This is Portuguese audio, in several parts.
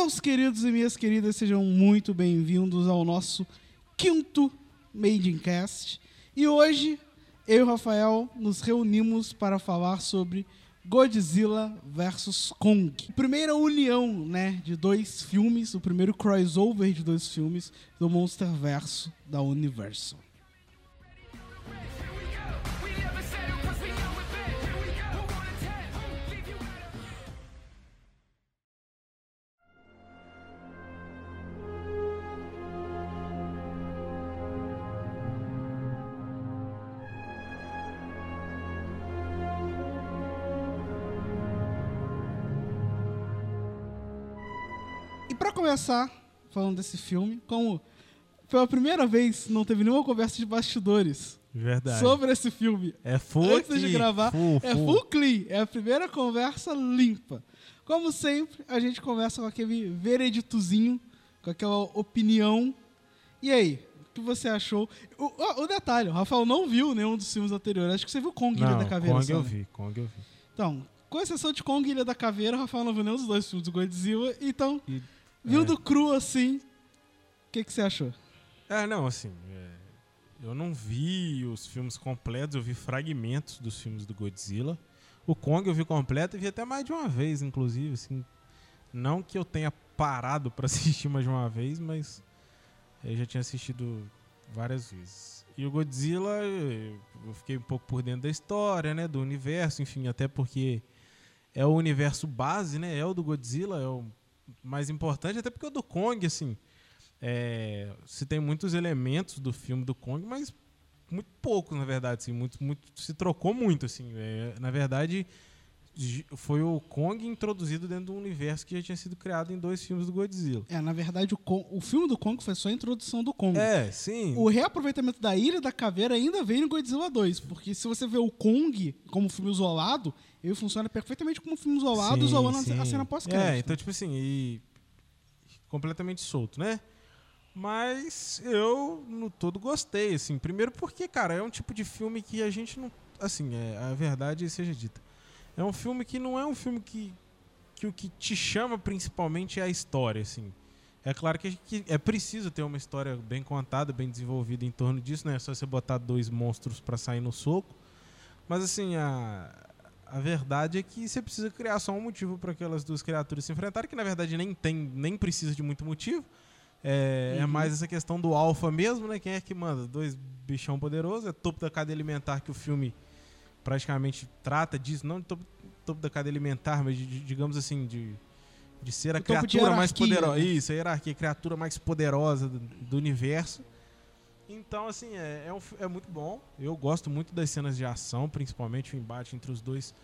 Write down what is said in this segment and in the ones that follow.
Meus queridos e minhas queridas, sejam muito bem-vindos ao nosso quinto Made in Cast. E hoje, eu e o Rafael nos reunimos para falar sobre Godzilla vs Kong. Primeira união, né, de dois filmes, o primeiro crossover de dois filmes do Monster Verso da Universal. Começar, falando desse filme, como pela primeira vez não teve nenhuma conversa de bastidores Verdade. sobre esse filme É full antes de gravar, full, é full. full clean, é a primeira conversa limpa. Como sempre, a gente conversa com aquele vereditozinho, com aquela opinião. E aí, o que você achou? O, o- detalhe, o Rafael não viu nenhum dos filmes anteriores. Acho que você viu Kong Ilha Não, da Caveira. Kong eu vi, Kong eu vi. Então, com exceção de Kong Ilha da Caveira, o Rafael não viu nenhum dos dois filmes do Godzilla. Então, E- vindo é. cru assim, o que, que você achou? É, não, assim, é, eu não vi os filmes completos, eu vi fragmentos dos filmes do Godzilla. O Kong eu vi completo e vi até mais de uma vez, inclusive, assim. Não que eu tenha parado pra assistir mais de uma vez, mas eu já tinha assistido várias vezes. E o Godzilla, eu fiquei um pouco por dentro da história, né, do universo, enfim, até porque é o universo base, né, é o do Godzilla, é o mais importante, até porque o do Kong, assim, é, se tem muitos elementos do filme do Kong, mas muito poucos, na verdade, assim, muito, muito, se trocou muito, assim, é, na verdade, foi o Kong introduzido dentro do universo que já tinha sido criado em dois filmes do Godzilla. É, na verdade, o, Kong- o filme do Kong foi só a introdução do Kong. É, sim. O reaproveitamento da Ilha da Caveira ainda vem no Godzilla 2, porque se você vê o Kong como filme isolado, ele funciona perfeitamente como filme isolado, Sim, isolando a- sim. a cena pós-crédito. É, então, tipo assim, e completamente solto, né? Mas eu, no todo, gostei, assim. Primeiro porque, cara, é um tipo de filme que a gente não... Assim, é, a verdade seja dita. É um filme que não é um filme que, que o que te chama principalmente é a história, assim. É claro que, que é preciso ter uma história bem contada, bem desenvolvida em torno disso, né? É só você botar dois monstros pra sair no soco. Mas, assim, a, a verdade é que você precisa criar só um motivo para aquelas duas criaturas se enfrentarem, que na verdade nem tem, nem precisa de muito motivo. É, é Uhum. mais essa questão do alfa mesmo, né? Quem é que manda? Dois bichão poderosos, é topo da cadeia alimentar que o filme praticamente trata disso, não de topo, topo da cadeia alimentar, mas de, de- digamos assim, de, de ser a criatura mais poderosa. né? Isso, a hierarquia, a criatura mais poderosa do, do universo. Então, assim, é, é, um é muito bom. Eu gosto muito das cenas de ação, principalmente o embate entre os dois.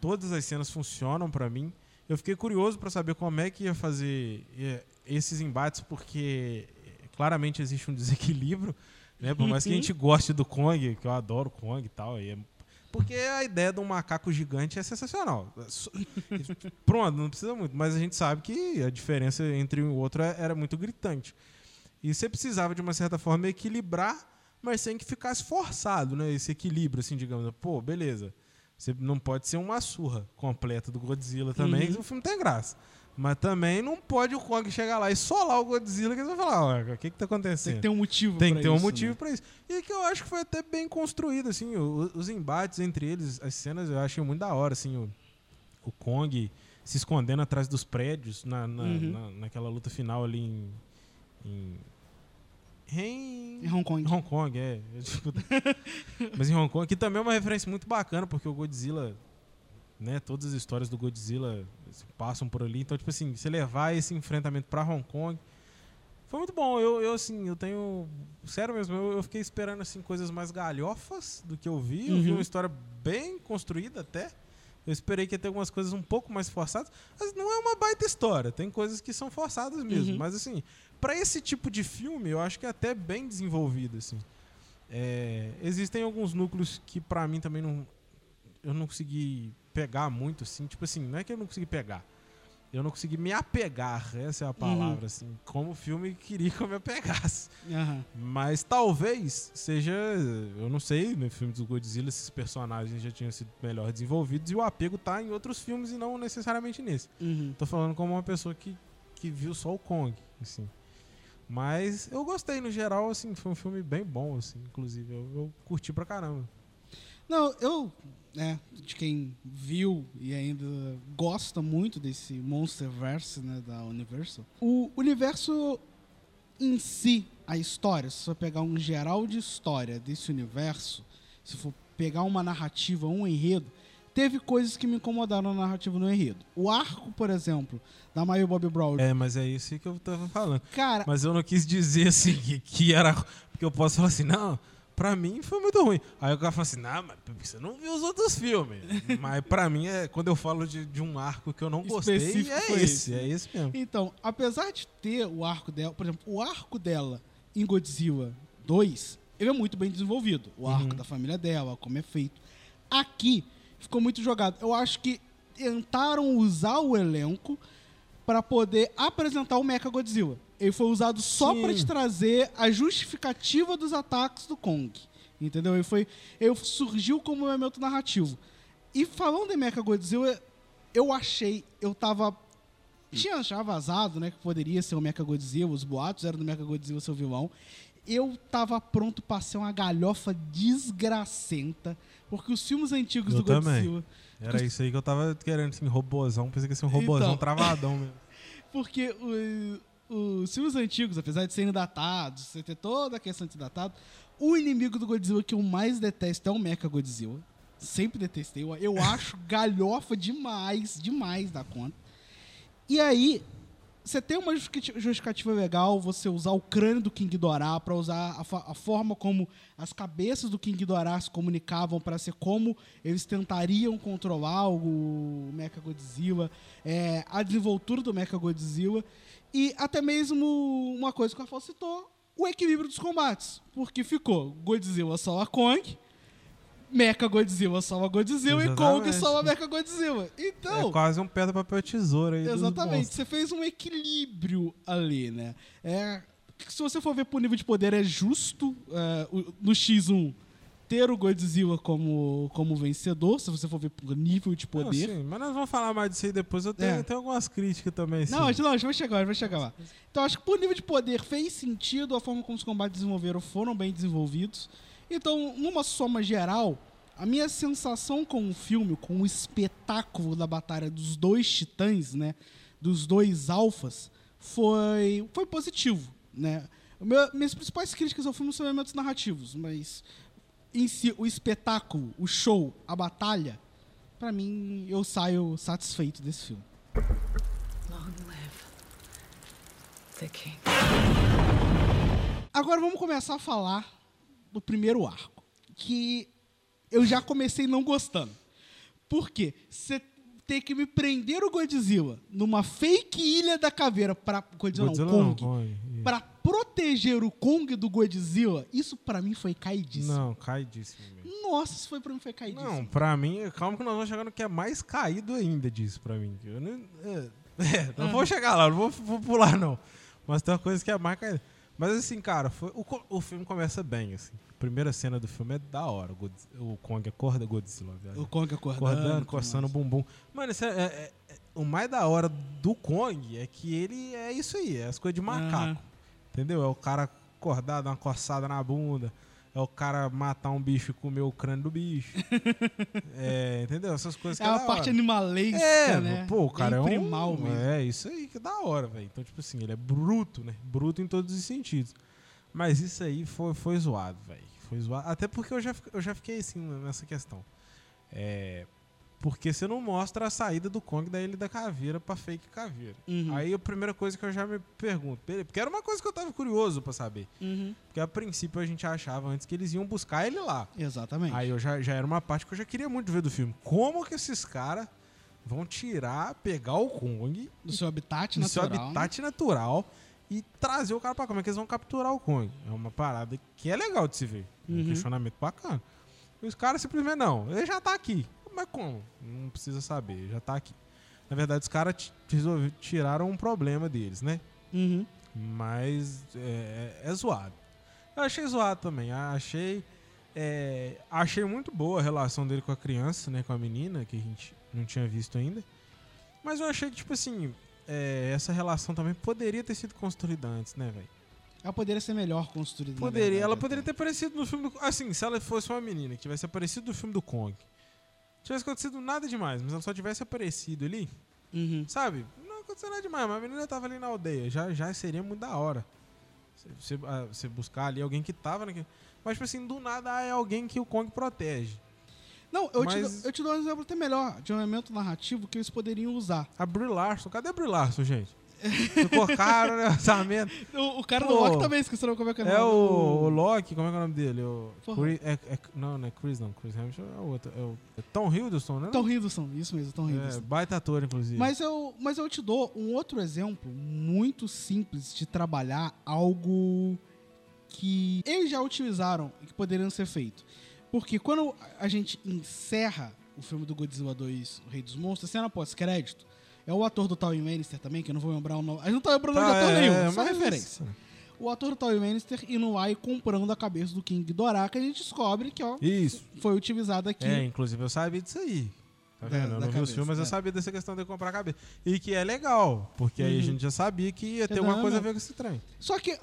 Todas as cenas funcionam pra mim. Eu fiquei curioso pra saber como é que ia fazer é, esses embates, porque é, claramente existe um desequilíbrio, né? Por mais que a gente goste do Kong, que eu adoro o Kong e tal, e é- porque a ideia de um macaco gigante é sensacional. Pronto, não precisa muito, mas a gente sabe que a diferença entre um e o outro é- era muito gritante. E você precisava, de uma certa forma, equilibrar, mas sem que ficasse forçado, né? Esse equilíbrio, assim, digamos. Pô, beleza. Você não pode ser uma surra completa do Godzilla também, Uhum. o filme tem graça. Mas também não pode o Kong chegar lá e solar o Godzilla, que você vai falar, o que que tá acontecendo? Tem que ter um motivo Tem que ter um isso, motivo né? pra isso. E que eu acho que foi até bem construído, assim, o- os embates entre eles, as cenas eu achei muito da hora, assim, o, o Kong se escondendo atrás dos prédios na, na- Uhum. na- naquela luta final ali em. em em Em Hong Kong. Hong Kong, é. Mas em Hong Kong, que também é uma referência muito bacana, porque o Godzilla, né, todas as histórias do Godzilla passam por ali. Então, tipo assim, você levar esse enfrentamento pra Hong Kong foi muito bom. Eu, eu assim, eu tenho. Sério mesmo, eu, eu fiquei esperando assim, coisas mais galhofas do que eu vi. Eu vi Uhum. uma história bem construída até. Eu esperei que ia ter algumas coisas um pouco mais forçadas. Mas não é uma baita história. Tem coisas que são forçadas mesmo. Uhum. Mas assim, pra esse tipo de filme, eu acho que é até bem desenvolvido, assim. É, existem alguns núcleos que pra mim também não. Eu não consegui pegar muito, assim. Tipo assim, não é que eu não consegui pegar. Eu não consegui me apegar, essa é a palavra, assim. Como o filme queria que eu me apegasse. Aham. Mas talvez seja. Eu não sei, no filme do Godzilla esses personagens já tinham sido melhor desenvolvidos e o apego tá em outros filmes e não necessariamente nesse. Uhum. Tô falando como uma pessoa que, que viu só o Kong, assim. Mas eu gostei, no geral, assim, foi um filme bem bom, assim, inclusive. Eu, eu curti pra caramba. Não, eu, né, de quem viu e ainda gosta muito desse Monsterverse, né, da Universal. O universo em si, a história, se você pegar um geral de história desse universo, se for pegar uma narrativa, um enredo, teve coisas que me incomodaram na narrativa no enredo. O arco, por exemplo, da Mario Bob Brown. É, mas é isso que eu tava falando. Cara, Mas eu não quis dizer assim que, que era. Porque eu posso falar assim, não, pra mim foi muito ruim. Aí o cara fala assim, não, mas você não viu os outros filmes. mas pra mim, é, quando eu falo de, de um arco que eu não gostei, Específico é esse, esse. é esse mesmo. Então, apesar de ter o arco dela, por exemplo, o arco dela em Godzilla 2, ele é muito bem desenvolvido. O arco Uhum. da família dela, como é feito. Aqui ficou muito jogado. Eu acho que tentaram usar o elenco para poder apresentar o Mecha Godzilla. Ele foi usado só para te trazer a justificativa dos ataques do Kong. Entendeu? Ele foi, ele surgiu como um elemento narrativo. E falando em Mecha Godzilla, eu achei, eu tava tinha já vazado, né, que poderia ser o Mecha Godzilla, os boatos eram do Mecha Godzilla seu vilão. Eu tava pronto pra ser uma galhofa desgracenta, porque os filmes antigos Eu do também. Godzilla, Era isso aí que eu tava querendo, assim, robôzão. Pensei que ia ser um Então. robôzão travadão mesmo. porque o- os filmes antigos, apesar de serem datados, você ter toda a questão de ser datado, o inimigo do Godzilla que eu mais detesto é o Mecha Godzilla. Sempre detestei. Eu, acho galhofa demais, demais da conta. E aí, você tem uma justificati- justificativa legal, você usar o crânio do King Ghidorah para usar a, a forma como as cabeças do King Ghidorah se comunicavam para ser como eles tentariam controlar o Mecha Godzilla, é, a desenvoltura do Mecha Godzilla e até mesmo uma coisa que o Rafael citou, o equilíbrio dos combates, porque ficou Godzilla salva Kong, Mecha Godzilla salva Godzilla e Kong Exatamente. salva Mecha Godzilla. Então, é quase um pedra, papel, tesoura aí. Exatamente, você fez um equilíbrio ali, né? É, se você for ver por nível de poder, é justo é, no X1 ter o Godzilla como, como vencedor, se você for ver por nível de Não, poder. sim, mas nós vamos falar mais disso aí depois. Eu tenho, É. tenho algumas críticas também. Assim. Não, a gente, não, a gente vai chegar, a gente vai chegar lá. Então, acho que por nível de poder fez sentido, a forma como os combates desenvolveram foram bem desenvolvidos. Então, numa soma geral, a minha sensação com o filme, com o espetáculo da batalha dos dois titãs, né? Dos dois alfas, foi, foi positivo, né? Meu- minhas principais críticas ao filme são elementos narrativos, mas em si, o espetáculo, o show, a batalha, pra mim, eu saio satisfeito desse filme. Long live the king. Agora vamos começar a falar do primeiro arco, que eu já comecei não gostando. Por quê? Você ter que me prender o Godzilla numa fake ilha da caveira para Godzilla, Godzilla não, Kong, para proteger o Kong do Godzilla, isso pra mim foi caidíssimo. Não, caidíssimo mesmo. Nossa, isso foi para mim foi caidíssimo. Não, pra mim, calma que nós vamos chegar no que é mais caído ainda disso pra mim. Eu não, é, é, não vou chegar lá, não vou, vou pular não. Mas tem uma coisa que é mais caída. Mas assim, cara, foi, o, o filme começa bem, assim. Primeira cena do filme é da hora. O, o Kong acorda Godzilla, velho. O Kong acordando, acordando, coçando o bumbum. Mano, isso é, é- é- o mais da hora do Kong é que ele é isso aí, é as coisas de macaco. Aham. Entendeu? É o cara acordar, dar uma coçada na bunda. É o cara matar um bicho e comer o crânio do bicho. é, entendeu? Essas coisas que É é uma parte animalesca, É, né? pô, o cara é, Bem um... primal mesmo. É, isso aí que é da hora, velho. Então, tipo assim, ele é bruto, né? Bruto em todos os sentidos. Mas isso aí foi, foi zoado, velho. Foi zoado. Até porque eu já, eu já fiquei assim nessa questão. É... Porque você não mostra a saída do Kong da Ilha da Caveira pra fake caveira. Uhum. Aí a primeira coisa que eu já me pergunto, porque era uma coisa que eu tava curioso pra saber. Uhum. Porque a princípio a gente achava antes que eles iam buscar ele lá. Exatamente. Aí eu já, já era uma parte que eu já queria muito ver do filme. Como que esses caras vão tirar, pegar o Kong do seu habitat seu natural. né? habitat natural e trazer o cara pra cá? Como é que eles vão capturar o Kong? É uma parada que é legal de se ver. Um Uhum. questionamento bacana. E os caras simplesmente não, ele já tá aqui. Mas como? Não precisa saber, ele já tá aqui. Na verdade, os caras tiraram um problema deles, né? Uhum. Mas é, é zoado. Eu achei zoado também. Achei, é, achei muito boa a relação dele com a criança, né? Com a menina, que a gente não tinha visto ainda. Mas eu achei que, tipo assim, é, essa relação também poderia ter sido construída antes, né, velho? Ela poderia ser melhor construída. na Poderia, verdade, ela até. poderia ter aparecido no filme do. Assim, se ela fosse uma menina que tivesse aparecido no filme do Kong. Tivesse acontecido nada demais, mas ela só tivesse aparecido ali, Uhum. sabe? Não aconteceu nada demais, mas a menina tava ali na aldeia. Já, já seria muito da hora. Você, você, ah, buscar ali alguém que tava naquele. Mas, tipo assim, do nada ah, é alguém que o Kong protege. Não, eu, te, Mas- dou- eu te dou um exemplo até melhor de um elemento narrativo que eles poderiam usar. A Brie Larson, cadê a Brie Larson, gente? Ficou caro, né? Orçamento. O, o cara Pô, do Loki também esqueceu como é que é, É nome. o, o Loki, como é que é o nome dele? O. Chris- é- é- não, não é Chris, não. Chris Hemsworth é o outro. É o é Tom Hiddleston, né? Tom Hiddleston, isso mesmo, Tom É, Hiddleston. baita ator, inclusive. Mas eu, mas eu te dou um outro exemplo muito simples de trabalhar algo que eles já utilizaram e que poderiam ser feito. Porque quando a gente encerra o filme do Godzilla 2, O Rei dos Monstros, a cena pós-crédito, é o ator do Tywin Lannister também, que eu não vou lembrar o nome. A gente não tá lembrando de Tá, ator é, nenhum, só mas- referência. O ator do Tywin Lannister indo lá e comprando a cabeça do King que a gente descobre que ó, Isso. foi utilizado aqui. É, inclusive eu sabia disso aí. Tá Da- vendo? da eu não vi os filmes, mas eu é. sabia dessa questão de comprar a cabeça. E que é legal, porque aí a Uhum. gente já sabia que ia ter É, alguma não, coisa a não. ver com esse trem. Só que,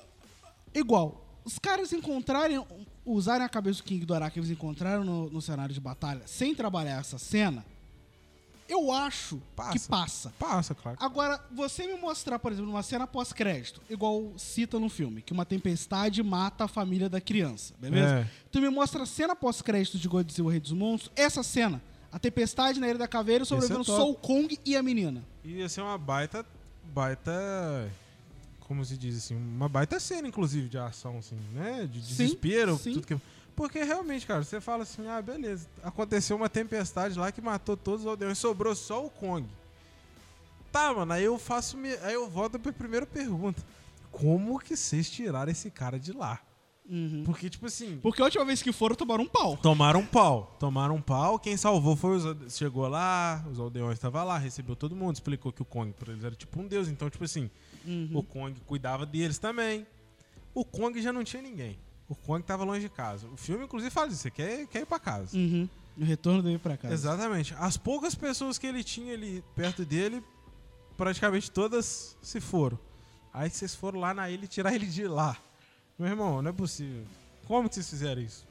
igual, os caras encontrarem, usarem a cabeça do King Ghidorah que eles encontraram no, no cenário de batalha sem trabalhar essa cena, eu acho Passa. que passa. Passa, claro. Agora, você me mostrar, por exemplo, uma cena pós-crédito, igual cita no filme, que uma tempestade mata a família da criança, beleza? É. Tu me mostra a cena pós-crédito de Godzilla o Rei dos Monstros, essa cena, a tempestade na Ilha da Caveira, sobrevivendo top. só o Kong e a menina. Ia ser uma baita. Baita. Como se diz assim? Uma baita cena, inclusive, de ação, assim, né? De Sim, desespero. sim. Tudo que... Porque realmente, cara, você fala assim: ah, beleza. Aconteceu uma tempestade lá que matou todos os aldeões, sobrou só o Kong. Tá, mano, aí eu faço. Aí eu volto pra primeira pergunta: como que vocês tiraram esse cara de lá? Uhum. Porque, tipo assim. Porque a última vez que foram, tomaram um pau. Tomaram um pau. Tomaram um pau. Quem salvou foi os. Chegou lá, os aldeões estavam lá, recebeu todo mundo, explicou que o Kong pra eles era tipo um deus. Então, tipo assim, Uhum. o Kong cuidava deles também. O Kong já não tinha ninguém. O Kong tava longe de casa. O filme, inclusive, fala disso. Você quer, quer ir pra casa. Uhum. O retorno dele pra casa. Exatamente. As poucas pessoas que ele tinha ali perto dele, praticamente todas se foram. Aí vocês foram lá na ilha e tiraram ele de lá. Meu irmão, não é possível. Como que vocês fizeram isso?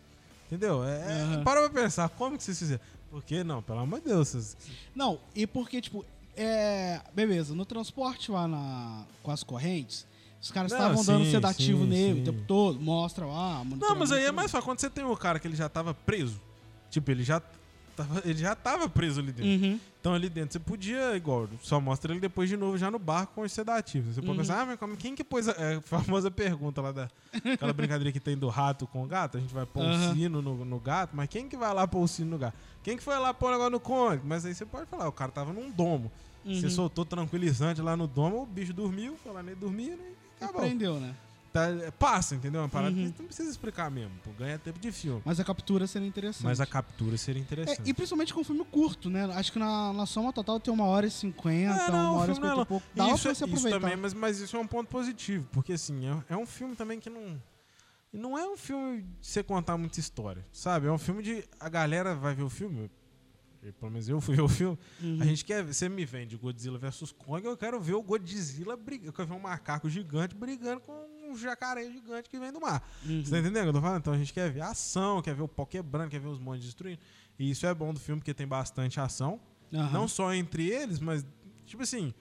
Entendeu? É, Aham. Para pra pensar, como que vocês fizeram? Por que não? Pelo amor de Deus. Vocês... Não, e porque, tipo, é. Beleza, no transporte lá na, com as correntes, os caras estavam dando sim, sedativo sim, nele sim. o tempo todo, mostra lá. Não, mas aí é mais fácil. Quando você tem um cara que ele já tava preso, tipo, ele já tava, ele já tava preso ali dentro. Uhum. Então ali dentro você podia, igual, só mostra ele depois de novo já no barco com os sedativos. Você pode Uhum. pensar, ah, mas como, quem que pôs a, é, a famosa pergunta lá da aquela brincadeira que tem do rato com o gato? A gente vai pôr Aham. um sino no, no gato, mas quem que vai lá pôr o sino no gato? Quem que foi lá pôr o negócio no Kong? Mas aí você pode falar, o cara tava num domo. Você Uhum. soltou tranquilizante lá no domo, o bicho dormiu, foi lá nem dormia e acabou. prendeu, né? Tá, é, passa, entendeu? Uma parada Uhum. não precisa explicar mesmo, pô, ganha tempo de filme. Mas a captura seria interessante. Mas a captura seria É, interessante. e principalmente com um filme curto, né? Acho que na, na soma total tem uma hora e cinquenta, É, não, uma hora e é cinquenta e pouco. Dá isso, pra é- você isso aproveitar. também, mas, mas isso é um ponto positivo, porque assim, é, é um filme também que não. Não é um filme de você contar muita história, sabe? É um filme de. A galera vai ver o filme. Pelo menos eu fui ver o filme. Uhum. A gente quer ver. Você me vende Godzilla vs Kong, eu quero ver o Godzilla brigando. Eu quero ver um macaco gigante brigando com um jacaré gigante que vem do mar. Uhum. Você tá entendendo o que eu tô falando? Então a gente quer ver ação, quer ver o pau quebrando, quer ver os montes destruindo. E isso é bom do filme, porque tem bastante ação. Aham. Não só entre eles, mas, tipo assim,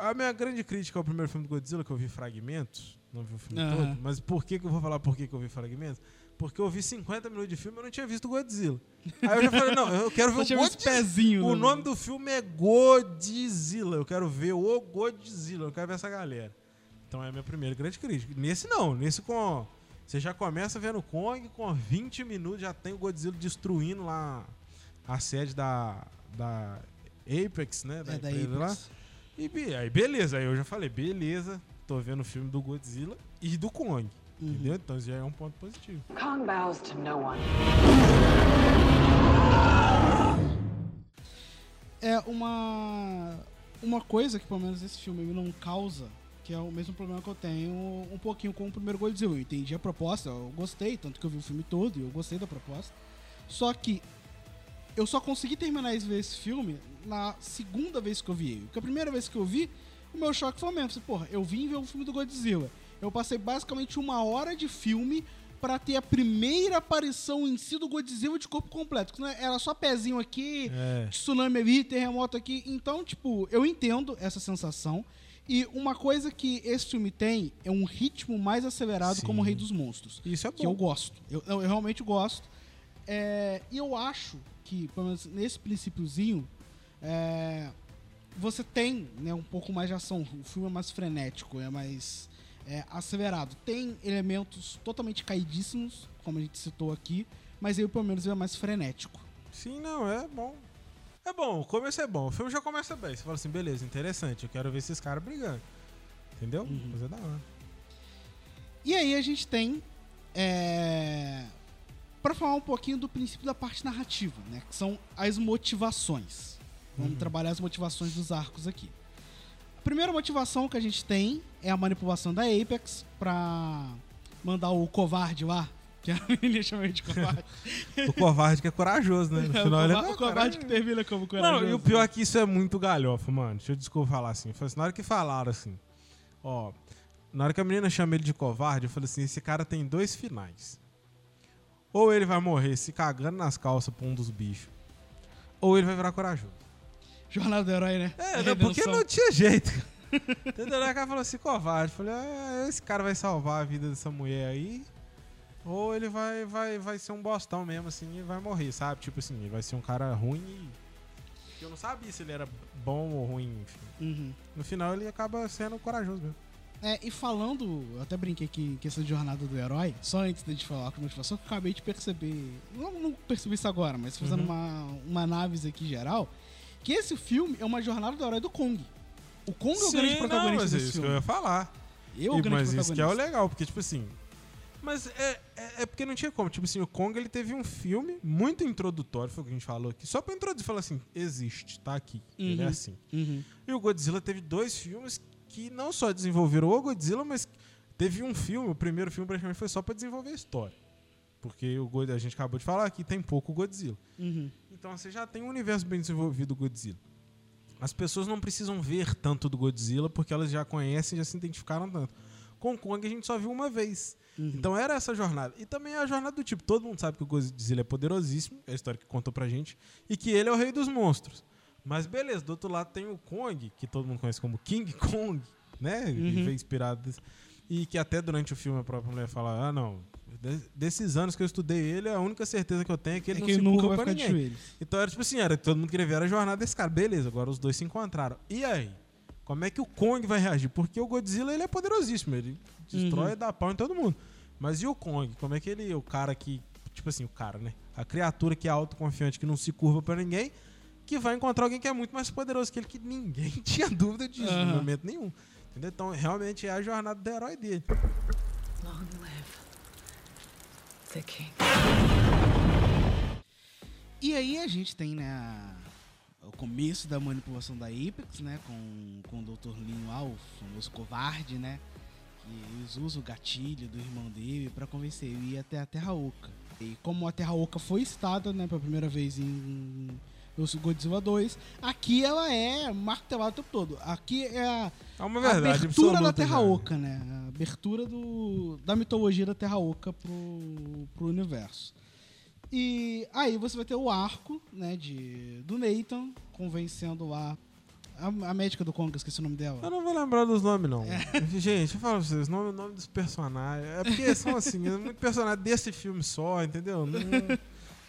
a minha grande crítica ao primeiro filme do Godzilla, que eu vi fragmentos, não vi o filme todo, mas por que, que eu vou falar por que, que eu vi fragmentos? Porque eu vi 50 minutos de filme e eu não tinha visto o Godzilla. Aí eu já falei, não, eu quero ver Só o Godzilla. pezinhos. O né? nome do filme é Godzilla. Eu quero ver o Godzilla. Eu quero ver essa galera. Então é a minha primeira grande crítica. Nesse não, nesse com. Você já começa vendo Kong, com 20 minutos já tem o Godzilla destruindo lá a sede da, da Apex, né? Da É da empresa lá. Apex. E aí beleza, aí eu já falei, beleza, tô vendo o filme do Godzilla e do Kong. Uhum. Entendeu? Então isso já é um ponto positivo. Kong bows to no one. É uma uma coisa que pelo menos esse filme me não causa, que é o mesmo problema que eu tenho um pouquinho com o primeiro Godzilla. Eu entendi a proposta, eu gostei, tanto que eu vi o filme todo e eu gostei da proposta. Só que eu só consegui terminar de ver esse filme na segunda vez que eu vi ele. Porque a primeira vez que eu vi, o meu choque foi o mesmo. Porra, eu vim ver um filme do Godzilla. Eu passei basicamente uma hora de filme pra ter a primeira aparição em si do Godzilla de corpo completo. É- Era só pezinho aqui, É. tsunami ali, terremoto aqui. Então, tipo, eu entendo essa sensação. E uma coisa que esse filme tem é um ritmo mais acelerado Sim. como o Rei dos Monstros. Isso é Que eu bom. gosto. Eu, eu realmente gosto. É, e eu acho que, pelo menos nesse princípiozinho, é, você tem né, um pouco mais de ação. O filme é mais frenético, é mais é, acelerado. Tem elementos totalmente caidíssimos, como a gente citou aqui, mas ele, pelo menos, é mais frenético. Sim, não, é bom. É bom, o começo é bom. O filme já começa bem. Você fala assim, beleza, interessante. Eu quero ver esses caras brigando. Entendeu? Uhum. Coisa da hora. E aí a gente tem. É, para falar um pouquinho do princípio da parte narrativa, né? Que são as motivações. Vamos Uhum. trabalhar as motivações dos arcos aqui. A primeira motivação que a gente tem é a manipulação da Apex pra mandar o covarde lá, que a menina chama ele de covarde. O covarde que é corajoso, né? No É, o, final ele é o covarde que termina como Não, corajoso. e o pior é que isso é muito galhofa, mano. Deixa eu desculpa falar assim. Falei assim, na hora que falaram assim, ó, na hora que a menina chama ele de covarde, eu falei assim, esse cara tem dois finais. Ou ele vai morrer se cagando nas calças pra um dos bichos, ou ele vai virar corajoso. Jornada do herói, né? É, A não, porque não tinha jeito. Entendeu? Aí o cara falou assim, covarde. Eu falei, ah, esse cara vai salvar a vida dessa mulher aí. Ou ele vai, vai, vai ser um bostão mesmo, assim, e vai morrer, sabe? Tipo assim, ele vai ser um cara ruim e. Eu não sabia se ele era bom ou ruim, enfim. Uhum. No final ele acaba sendo corajoso mesmo. É, e falando, eu até brinquei aqui que essa jornada do herói, só antes de a gente falar com a motivação, que eu acabei de perceber, não, não percebi isso agora, mas fazendo Uhum. uma, uma análise aqui geral, que esse filme é uma jornada do herói do Kong. O Kong é o grande protagonista não, mas é desse isso que eu filme. ia falar. Eu o E- grande mas isso que é o protagonista. legal, porque, tipo assim. Mas é, é, é porque não tinha como. Tipo assim, o Kong ele teve um filme muito introdutório, foi o que a gente falou aqui. Só pra introduzir, falar assim: existe, tá aqui. Ele é Uhum. assim. Uhum. E o Godzilla teve dois filmes que não só desenvolveram o Godzilla, mas teve um filme, o primeiro filme praticamente foi só pra desenvolver a história. Porque o God- a gente acabou de falar que tem pouco Godzilla. Uhum. Então você já tem um universo bem desenvolvido do Godzilla. As pessoas não precisam ver tanto do Godzilla porque elas já conhecem, já se identificaram tanto. Com o Kong a gente só viu uma vez. Uhum. Então era essa jornada. E também é a jornada do tipo, todo mundo sabe que o Godzilla é poderosíssimo, é a história que contou pra gente, e que ele é o rei dos monstros. Mas beleza, do outro lado tem o Kong, que todo mundo conhece como King Kong, né? Ele Uhum. veio inspirado desse- E que até durante o filme a própria mulher fala: ah, não, desses anos que eu estudei ele, a única certeza que eu tenho é que ele é não que se ele nunca curva vai pra ninguém. joelhos. Então era tipo assim, era todo mundo queria ver a jornada desse cara. Beleza, agora os dois se encontraram. E aí? Como é que o Kong vai reagir? Porque o Godzilla ele é poderosíssimo, ele destrói Uhum. e dá pau em todo mundo. Mas e o Kong? Como é que ele, o cara que, tipo assim, o cara, né? A criatura que é autoconfiante, que não se curva pra ninguém, que vai encontrar alguém que é muito mais poderoso que ele, que ninguém tinha dúvida disso Aham. no momento nenhum. Entendeu? Então realmente é a jornada do herói dele. Long live king. E aí a gente tem, né, o começo da manipulação da Apex, né, com, com o Dr. Lin lá, o famoso covarde, né, que eles usam o gatilho do irmão dele pra convencer ele a ir até a Terra Oca. E como a Terra Oca foi citada, né, pela primeira vez em no Godzilla 2, aqui ela é martelada o tempo todo. Aqui é a É uma a verdade abertura da absoluta, Terra já. Oca, né? A abertura do, da mitologia da Terra Oca pro, pro universo. E aí você vai ter o arco, né, de, do Nathan convencendo lá a, a médica do Kong, esqueci o nome dela. Eu não vou lembrar dos nomes, não. É. Gente, eu falo pra vocês, nome, nome dos personagens. É porque são assim, é muito personagem desse filme só, entendeu? Não,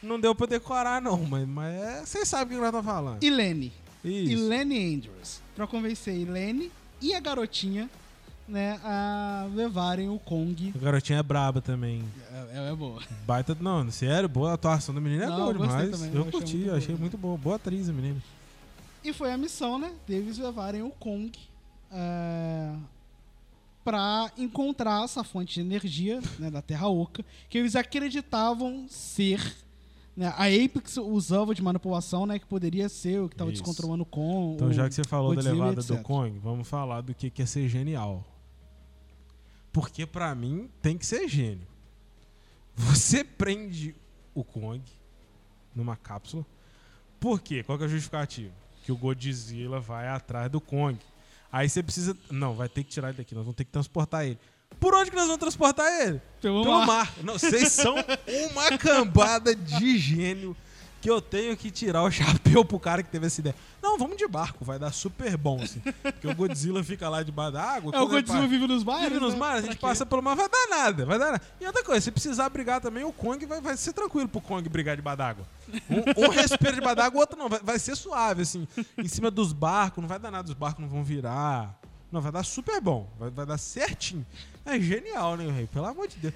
não deu pra decorar, não, mas, mas é- vocês sabem o que nós estamos falando. Ilene. Isso. Ilene Andrews. Pra convencer a Ilene e a garotinha, né, a levarem o Kong. A garotinha é braba também. É, é boa. Baita. Não, sério, boa atuação da menina é Não, boa eu demais. também, eu eu curti, eu achei muito boa. Boa atriz a menina. E foi a missão, né? Deles levarem o Kong é, para encontrar essa fonte de energia né, da Terra Oca, que eles acreditavam ser. Né, a Apex usava de manipulação, né? Que poderia ser o que estava descontrolando o Kong. Então, o já que você falou da levada do Kong, vamos falar do que que é ser genial. Porque pra mim tem que ser gênio. Você prende o Kong numa cápsula. Por quê? Qual que é a justificativa? Que o Godzilla vai atrás do Kong. Aí você precisa. Não, vai ter que tirar ele daqui, nós vamos ter que transportar ele. Por onde que nós vamos transportar ele? Pelo Pelo mar. mar. Não, vocês são uma cambada de gênio que eu tenho que tirar o chapéu pro cara que teve essa ideia. Não, vamos de barco, vai dar super bom, assim. Porque o Godzilla fica lá debaixo da água. É, o Godzilla passa- vive nos mares. Vive nos né? mares, a Pra gente quê? passa pelo mar, vai dar nada, vai dar nada. E outra coisa, se precisar brigar também, o Kong vai, vai ser tranquilo pro Kong brigar debaixo d'água. Um, um respira debaixo d'água, o outro não, vai, vai ser suave, assim, em cima dos barcos, não vai dar nada, os barcos não vão virar. Não, vai dar super bom, vai, vai dar certinho. É genial, né, rei? Pelo amor de Deus.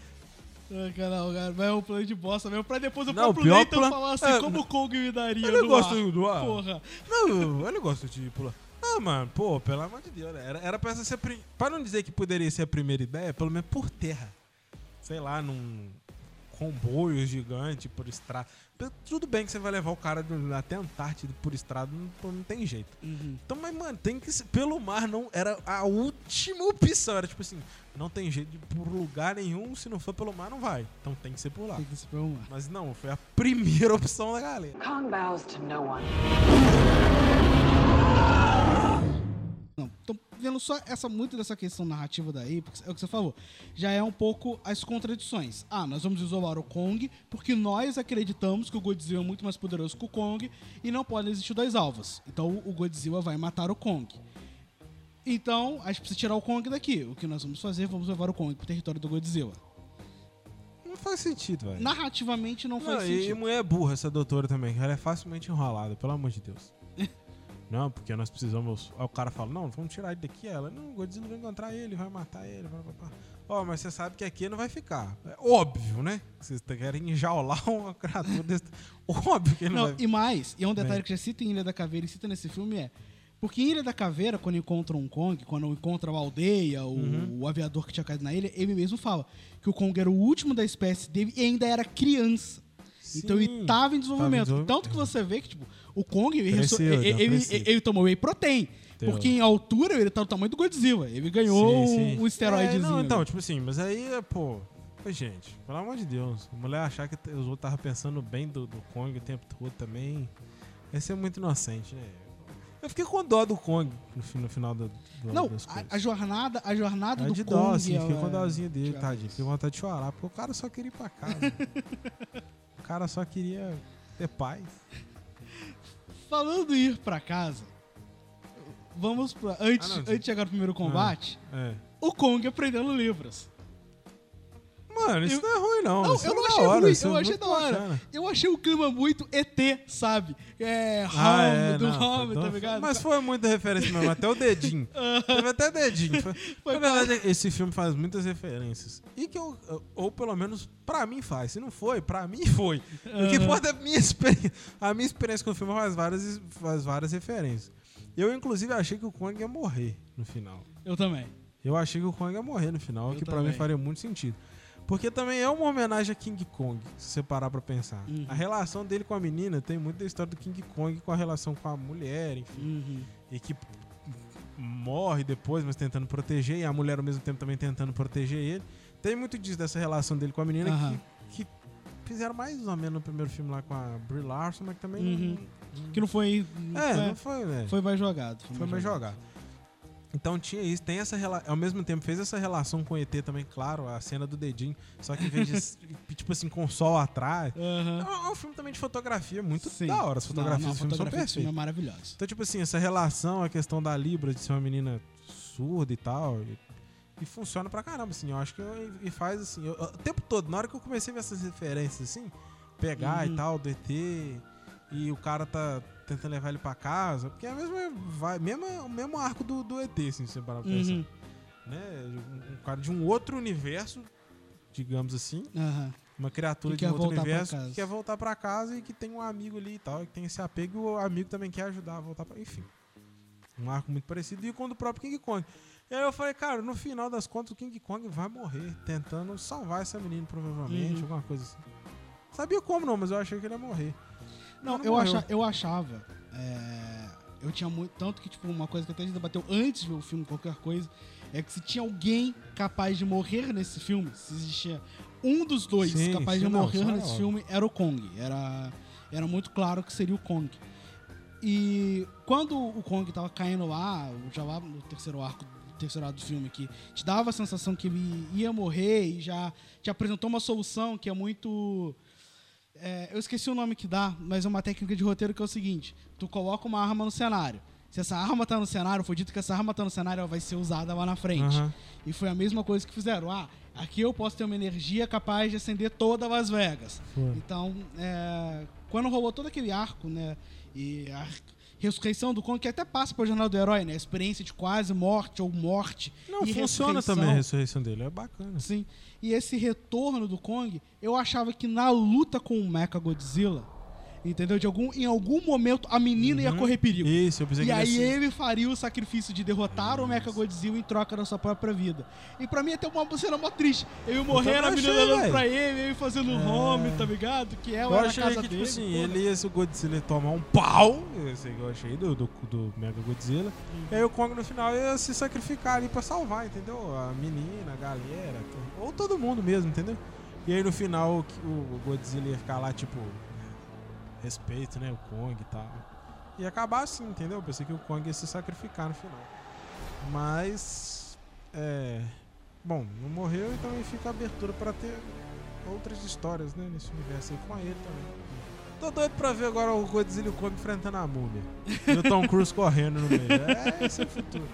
Ah, cara, cara, vai um plano de bosta mesmo, pra depois o Não, próprio Nathan plano- falar assim, é, como o Kong me daria Eu não gosto ar. do ar. Porra. Não, eu, eu não gosto de pular. Ah, mano, pô, pelo amor de Deus, né? era, era pra essa ser. a pri- Pra não dizer que poderia ser a primeira ideia, pelo menos por terra. Sei lá, num comboio gigante por estrada. Tudo bem que você vai levar o cara até a Antártida por estrada, não, não tem jeito. Uhum. Então, mas, mano, tem que ser. Pelo mar não. Era a última opção. Era tipo assim: não tem jeito de ir por lugar nenhum. Se não for pelo mar, não vai. Então tem que ser por lá. Tem que se preocupar. Mas não, foi a primeira opção da galera. Kong bows to no one. Não, tô vendo só essa muito dessa questão narrativa daí, porque é o que você falou. Já é um pouco as contradições. Ah, nós vamos isolar o Kong porque nós acreditamos que o Godzilla é muito mais poderoso que o Kong e não podem existir dois alvos. Então o Godzilla vai matar o Kong. Então, a gente precisa tirar o Kong daqui. O que nós vamos fazer? Vamos levar o Kong pro território do Godzilla. Não faz sentido, velho. Narrativamente não, Não, faz e, e sentido. mulher burra, essa doutora também. Ela é facilmente enrolada, pelo amor de Deus. não, porque nós precisamos. Aí o cara fala: Não, vamos tirar ele daqui. Ela: Não, o Godzilla vai encontrar ele, vai matar ele. Ó, mas você sabe que aqui não vai ficar. É óbvio, né? Vocês querem enjaular uma criatura desse. Óbvio que ele não, Não, vai. e mais, e é um detalhe É. que já cita em Ilha da Caveira e cita nesse filme é. Porque em Ilha da Caveira, quando encontra um Kong, quando encontra a aldeia, o, Uhum. o aviador que tinha caído na ilha, ele mesmo fala que o Kong era o último da espécie dele e ainda era criança. Então ele Sim, tava em desenvolvimento. desenvolvimento. Tanto que você vê que, tipo, o Kong, ele, ele, ele, ele tomou whey protein. Porque em altura ele tá do tamanho do Godzilla. Ele ganhou Sim, um, sim. um esteroidezinho. É, não, então, tipo assim, mas aí, pô. Pô, gente, pelo amor de Deus. A mulher achar que os outros estavam pensando bem do, do Kong o tempo todo também. Esse é muito inocente, né? Eu fiquei com dó do Kong no, fi- no final do, do, Não, a, a jornada, a jornada É do de Kong. dó, assim, fiquei ela- com dózinha dele, tadinho. Fiquei com vontade de chorar, porque o cara só queria ir pra casa. o cara só queria ter paz. Falando em ir pra casa, vamos pra. Antes, Ah, não, antes de chegar no primeiro combate, É. o Kong aprendendo Libras. Mano, isso Eu- não é ruim, não. Não, Isso eu é não achei hora, ruim, é eu achei da hora. bacana. Eu achei o clima muito ET, sabe? É, home, Ah, é, do não, home, tá ligado? Mas foi muita referência mesmo, até o dedinho. Teve até dedinho. Foi, Foi na verdade, esse filme faz muitas referências. E que eu, ou pelo menos pra mim faz. Se não foi, pra mim foi. Porque Aham. pode a minha experiência. A minha experiência com o filme faz várias, faz várias referências. Eu, inclusive, achei que o Kong ia morrer no final. Eu também. Eu achei que o Kong ia morrer no final, Eu que pra também. mim faria muito sentido. Porque também é uma homenagem a King Kong, se você parar pra pensar. Uhum. A relação dele com a menina tem muito da história do King Kong com a relação com a mulher, enfim. Uhum. E que morre depois, mas tentando proteger, e a mulher ao mesmo tempo também tentando proteger ele. Tem muito disso, dessa relação dele com a menina, Aham. que, que fizeram mais ou menos no primeiro filme lá com a Brie Larson, mas que também Uhum. não, Que não foi. não É, foi, não foi, né? foi mais jogado. Foi mais jogado. Então tinha isso, tem essa relação. Ao mesmo tempo fez essa relação com o ET também, claro, a cena do dedinho. Só que em vez de, tipo assim, com o sol atrás. É Aham. um- é um filme também de fotografia muito Sim. da hora. As Não, fotografias não, a do filme são fotografia desse filme é perfeitas. maravilhosa. Então, tipo assim, essa relação, a questão da Libra, de ser uma menina surda e tal. E, e funciona pra caramba, assim. Eu acho que eu- e faz assim. eu- o tempo todo, na hora que eu comecei a ver essas referências, assim, pegar Uhum. e tal, do ET, e o cara tá tentando levar ele pra casa, porque é a mesma vai, mesmo, o mesmo arco do, do ET, assim, se você parar pra pensar. Uhum. Né? Um, um cara de um outro universo, digamos assim, Aham. uma criatura Que de um outro universo que quer voltar pra casa e que tem um amigo ali e tal, que tem esse apego e o amigo também quer ajudar a voltar pra. Enfim. Um arco muito parecido e com o do próprio King Kong. E aí eu falei, cara, no final das contas o King Kong vai morrer tentando salvar essa menina, provavelmente, Uhum. alguma coisa assim. Sabia como não, mas eu achei que ele ia morrer. Não, Mas eu, acha, eu achava. é, eu tinha muito. Tanto que, tipo, uma coisa que até a gente debateu antes de ver o filme, qualquer coisa, é que se tinha alguém capaz de morrer nesse filme, se existia um dos dois Sim, capaz sim, de não, morrer nesse filme, era o Kong. Era, era muito claro que seria o Kong. E quando o Kong tava caindo lá, já lá no terceiro arco, terceiro ato do filme, que te dava a sensação que ele ia morrer e já te apresentou uma solução que é muito. É, eu esqueci o nome que dá, mas é uma técnica de roteiro que é o seguinte: tu coloca uma arma no cenário. Se essa arma tá no cenário, foi dito que essa arma tá no cenário, ela vai ser usada lá na frente. Aham. E foi a mesma coisa que fizeram. Ah, aqui eu posso ter uma energia capaz de acender toda Las Vegas. Foi. Então, é, quando rolou todo aquele arco, né? E a ressurreição do Kong, que até passa pela jornada do herói, né? A experiência de quase morte ou morte. Não, funciona ressurreição. também a ressurreição dele, é bacana. Sim. E esse retorno do Kong, eu achava que na luta com o Mecha Godzilla, entendeu? De algum, em algum momento a menina ia Uhum. correr perigo. Isso, eu pensei E que aí ele ia ser- ele faria o sacrifício de derrotar o Mecha Godzilla em troca da sua própria vida. E pra mim até uma cena mó triste. Eu morrer, também a menina olhando pra ele, ele fazendo home, tá ligado? Que ela Eu era a achei casa que, dele. tipo assim, ele ia se o Godzilla ia tomar um pau, esse que eu achei do, do, do Mega Godzilla, e aí o Kong no final ia se sacrificar ali pra salvar, entendeu? A menina, a galera, ou todo mundo mesmo, entendeu? E aí no final o, o Godzilla ia ficar lá, tipo, respeito, né, o Kong e tal. Ia acabar assim, entendeu? Eu pensei que o Kong ia se sacrificar no final. Mas, é... Bom, não morreu, então fica a abertura pra ter outras histórias, né, nesse universo aí com ele também. Tô doido pra ver agora o Godzilla e o Kong enfrentando a múmia. E o Tom Cruise correndo no meio. É, esse é o futuro.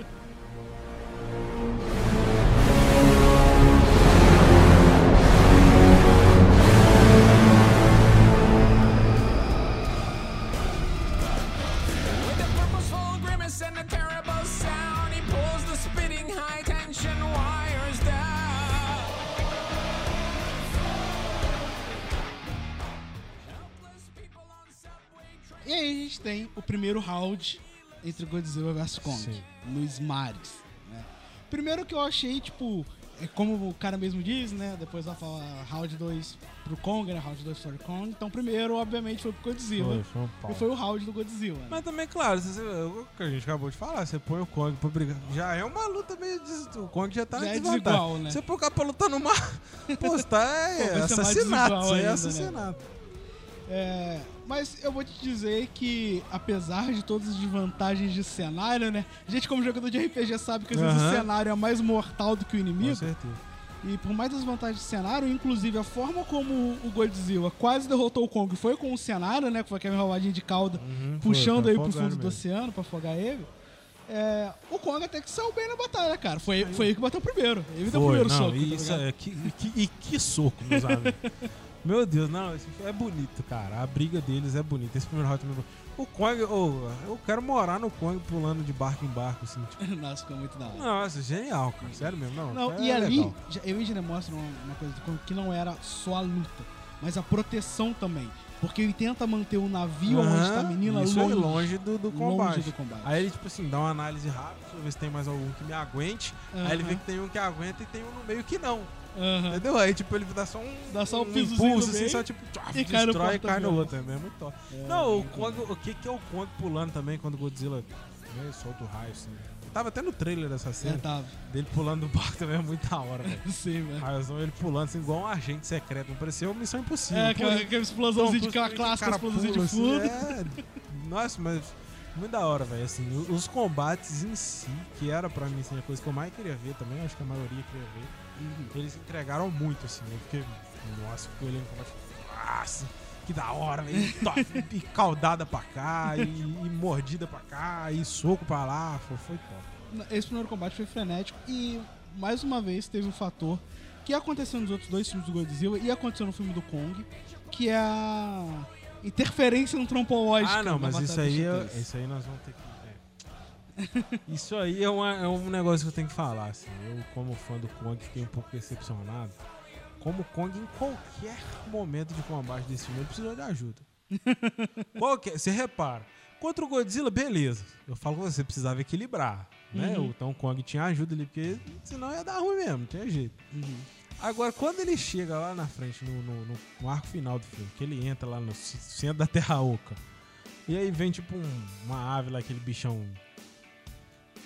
Primeiro round entre Godzilla vs Kong, Sim. nos mares. Né? Primeiro que eu achei, tipo, é como o cara mesmo diz, né? Depois vai falar round 2 pro Kong, né? Round 2 pro Kong. Então primeiro, obviamente, foi pro Godzilla. Foi, foi um pau. E foi o round do Godzilla. né? Mas também, claro, você- o que a gente acabou de falar, você põe o Kong pra brigar. Já é uma luta meio. Des... O Kong já tá Já na é desigual, né? Você põe o cara pra lutar no mar. Pô, você tá é, assassinato. desigual Isso aí é ainda, né? assassinato. É, mas eu vou te dizer que, apesar de todas as desvantagens de cenário, né? A gente, como jogador de RPG, sabe que às vezes o cenário é mais mortal do que o Com inimigo. certeza. E por mais das vantagens de cenário, inclusive a forma como o Godzilla quase derrotou o Kong foi com o cenário, né? Foi aquela enroladinha de cauda Uhum, foi, puxando foi ele pro fundo do mesmo. oceano pra afogar ele. É, o Kong até que saiu bem na batalha, cara. Foi, foi ele que bateu primeiro. Ele deu o Foi, primeiro não, soco. tá e isso ligado? é, que, e que, e que soco, meus amigos. Meu Deus, não, esse é bonito, cara. A briga deles é bonita. Esse primeiro round é bonito. O Kong, ô, eu quero morar no Kong pulando de barco em barco, assim. Tipo, Nossa, ficou muito da hora. nossa, genial, cara. Sério mesmo, não. Não, é e ali, legal. já- eu e já mostra uma, coisa do Kong que não era só a luta, mas a proteção também. Porque ele tenta manter o navio onde Aham, está a menina isso longe, aí, longe do, do longe combate. do combate. Aí ele, tipo assim, dá uma análise rápida pra ver se tem mais algum que me aguente. Aí ele vê que tem um que aguenta e tem um no meio que não. Aham. Entendeu? Aí, tipo, ele dá só um, Dá só um um impulso, assim, meio só tipo, tchau, e cai destrói e cai no outro. É mesmo muito top. É, não, o muito Kong, o que, que é o Kong pulando também quando o Godzilla né, solta o raio, assim. Tava até no trailer dessa É, cena. tava. Dele pulando do barco também é muito da hora, velho. Sim, velho. Raiozão, ele pulando assim, igual um agente secreto. Não parecia uma missão impossível. É, aquela, aquela explosãozinha de aquela clássica explosãozinha de pula, fundo. assim, é. Nossa, mas muito da hora, velho. Assim, o- os combates em si, que era pra mim assim, a coisa que eu mais queria ver também, acho que a maioria queria ver. Uhum. Eles entregaram muito, assim. Eu fiquei, nossa, fiquei olhando. Nossa, que da hora, velho. E top, E caudada pra cá, e, e mordida pra cá, e soco pra lá. Foi, foi top. Esse primeiro combate foi frenético e, mais uma vez, teve um fator que aconteceu nos outros dois filmes do Godzilla e aconteceu no filme do Kong, que é a interferência no trompológico. Ah, não, mas isso aí, é- isso aí nós vamos ter que. Isso aí é, uma- é um negócio que eu tenho que falar. Assim. Eu, como fã do Kong, fiquei um pouco decepcionado. Como o Kong, em qualquer momento de combate desse filme, ele precisou de ajuda. Qualquer, você repara. Contra o Godzilla, beleza. Eu falo que você precisava equilibrar. Né? Uhum. Então o Kong tinha ajuda ali, porque senão ia dar ruim mesmo, não tinha jeito. Uhum. Agora, quando ele chega lá na frente, no, no- no- arco final do filme, que ele entra lá no centro da Terra Oca, e aí vem tipo um- uma ave lá, aquele bichão.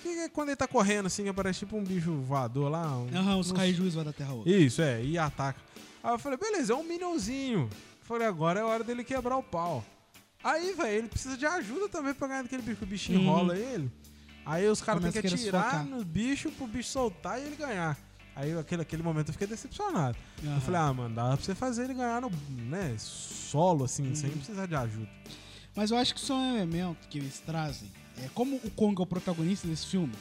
Que é quando ele tá correndo assim, aparece tipo um bicho voador lá. Um, Aham, os uns- kaijus da Terra Oca. Isso, é, e ataca. Aí eu falei, beleza, é um minionzinho. Falei, agora é hora dele quebrar o pau. Aí, velho, ele precisa de ajuda também pra ganhar daquele bicho. O bichinho Uhum. enrola ele. Aí os caras têm que atirar no bicho pro bicho soltar e ele ganhar. Aí aquele, aquele momento eu fiquei decepcionado. Aham. Eu falei, ah, mano, dá pra você fazer ele ganhar no, né, solo, assim, Uhum. sem precisar de ajuda. Mas eu acho que isso é um elemento que eles trazem. É, como o Kong é o protagonista desse filme,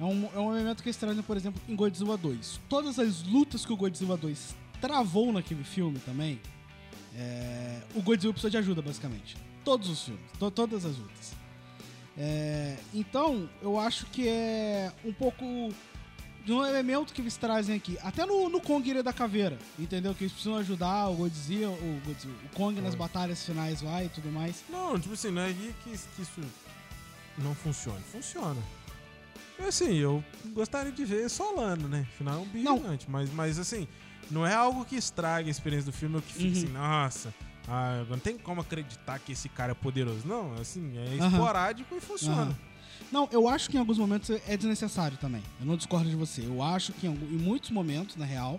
é um, é um elemento que eles trazem, por exemplo, em Godzilla 2. Todas as lutas que o Godzilla 2 travou naquele filme também, é, o Godzilla precisa de ajuda, basicamente. Todos os filmes, to- todas as lutas. É, então, eu acho que é um pouco de um elemento que eles trazem aqui. Até no, no Kong Ilha da Caveira, entendeu? Que eles precisam ajudar o Godzilla, o, Godzilla, o Kong nas Kong. batalhas finais lá e tudo mais. Não, tipo assim, não é que, que isso não funcione. Funciona. E, assim, eu gostaria de ver solando, né? Afinal, é um bicho gigante. Mas, mas, assim, não é algo que estrague a experiência do filme ou que fique Uhum. assim, nossa, ah, não tem como acreditar que esse cara é poderoso. Não, assim, é Aham. esporádico e funciona. Aham. Não, eu acho que em alguns momentos é desnecessário também. Eu não discordo de você. Eu acho que em, em muitos momentos, na real,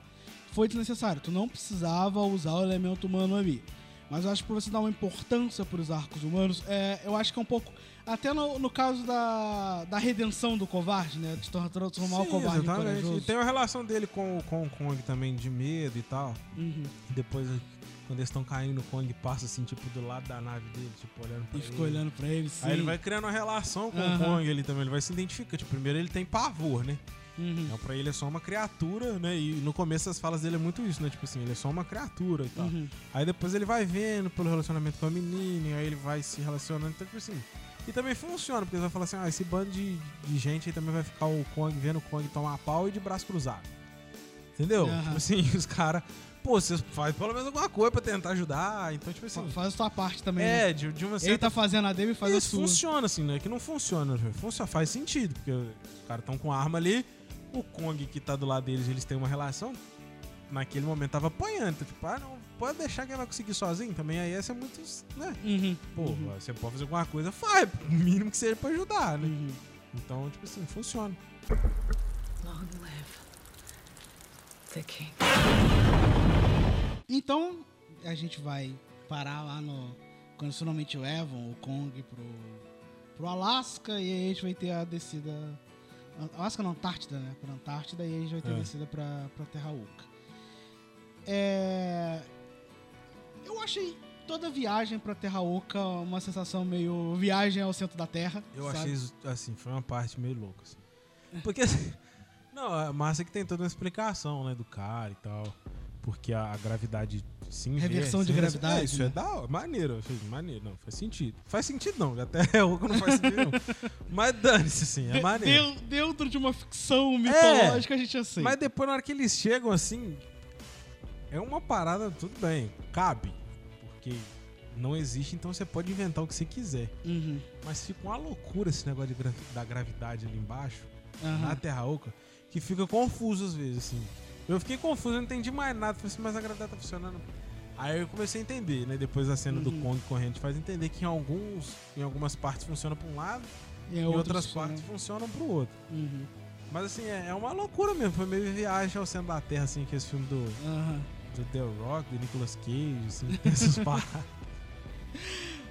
foi desnecessário. Tu não precisava usar o elemento humano ali. Mas eu acho que pra você dar uma importância pros arcos humanos, é, eu acho que é um pouco. Até no, no caso da, da redenção do covarde, né? De transformar o Sim, covarde em exatamente. corajoso. E tem uma relação dele com, o- com o Kong também, de medo e tal. Uhum. Depois, quando eles estão caindo, o Kong passa assim, tipo, do lado da nave dele, tipo, olhando pra E ele. ficou olhando pra ele. Sim. Aí ele vai criando uma relação com Aham. o Kong ali também. Ele vai se identificando. Tipo, primeiro ele tem pavor, né? Uhum. Então pra ele é só uma criatura, né? E no começo as falas dele é muito isso, né? Tipo assim, ele é só uma criatura e tal. Uhum. Aí depois ele vai vendo pelo relacionamento com a menina, e aí ele vai se relacionando. Então, tipo assim. E também funciona, porque ele vai falar assim: ah, esse bando de, de gente aí também vai ficar o Kong vendo o Kong tomar pau e de braço cruzado. Entendeu? Aham. Tipo assim, os caras. Pô, você faz pelo menos alguma coisa pra tentar ajudar. Então, tipo assim. Fa- Faz a sua parte também. né? É, de, de uma Ele certa tá fazendo a dele e faz a isso sua. funciona, assim, não é que não funciona. Funciona, faz sentido, porque os caras estão com arma ali, o Kong que tá do lado deles, eles têm uma relação. Naquele momento tava apanhando, então, tipo, ah, não, pode deixar que ele vai conseguir sozinho também. Aí essa é muito, né? Uhum. Pô, Uhum. você pode fazer alguma coisa, faz, o mínimo que seja pra ajudar, né? Uhum. Então, tipo assim, funciona. Long live the king. Então, a gente vai parar lá no. Quando finalmente levam o Kong pro, pro Alasca e aí a gente vai ter a descida. Alasca não, Antártida, né? Pra Antártida e aí a gente vai ter a É. descida pra, pra Terra Oca. É. Eu achei toda a viagem pra Terra Oca uma sensação meio viagem ao centro da Terra. Eu sabe? achei isso, assim, foi uma parte meio louca, assim. Porque, assim, não, a massa é que tem toda uma explicação, né, do cara e tal. Porque a, a gravidade se inverte. Reversão de né? gravidade, É, isso né? é da hora, maneiro, eu achei maneiro, não, faz sentido. Faz sentido não, até o não faz sentido não. Mas dane-se, assim, é maneiro. de- Dentro de uma ficção mitológica, a gente aceita. Mas depois, na hora que eles chegam, assim, é uma parada, tudo bem, cabe. Porque não existe, então você pode inventar o que você quiser. Uhum. Mas fica uma loucura esse negócio gra- da gravidade ali embaixo, Aham. na Terra Oca, que fica confuso às vezes, assim. Eu fiquei confuso, eu não entendi mais nada. Falei assim, mas a gravidade tá funcionando. Aí eu comecei a entender, né? Depois da cena do Uhum. Kong correndo, faz entender que em alguns, em algumas partes funciona pra um lado, E em outras partes funcionam pro outro. Uhum. Mas assim, é, é uma loucura mesmo. Foi meio viagem ao centro da Terra, assim, que esse filme do, Aham. Do The Rock, do Nicolas Cage, assim, paradas.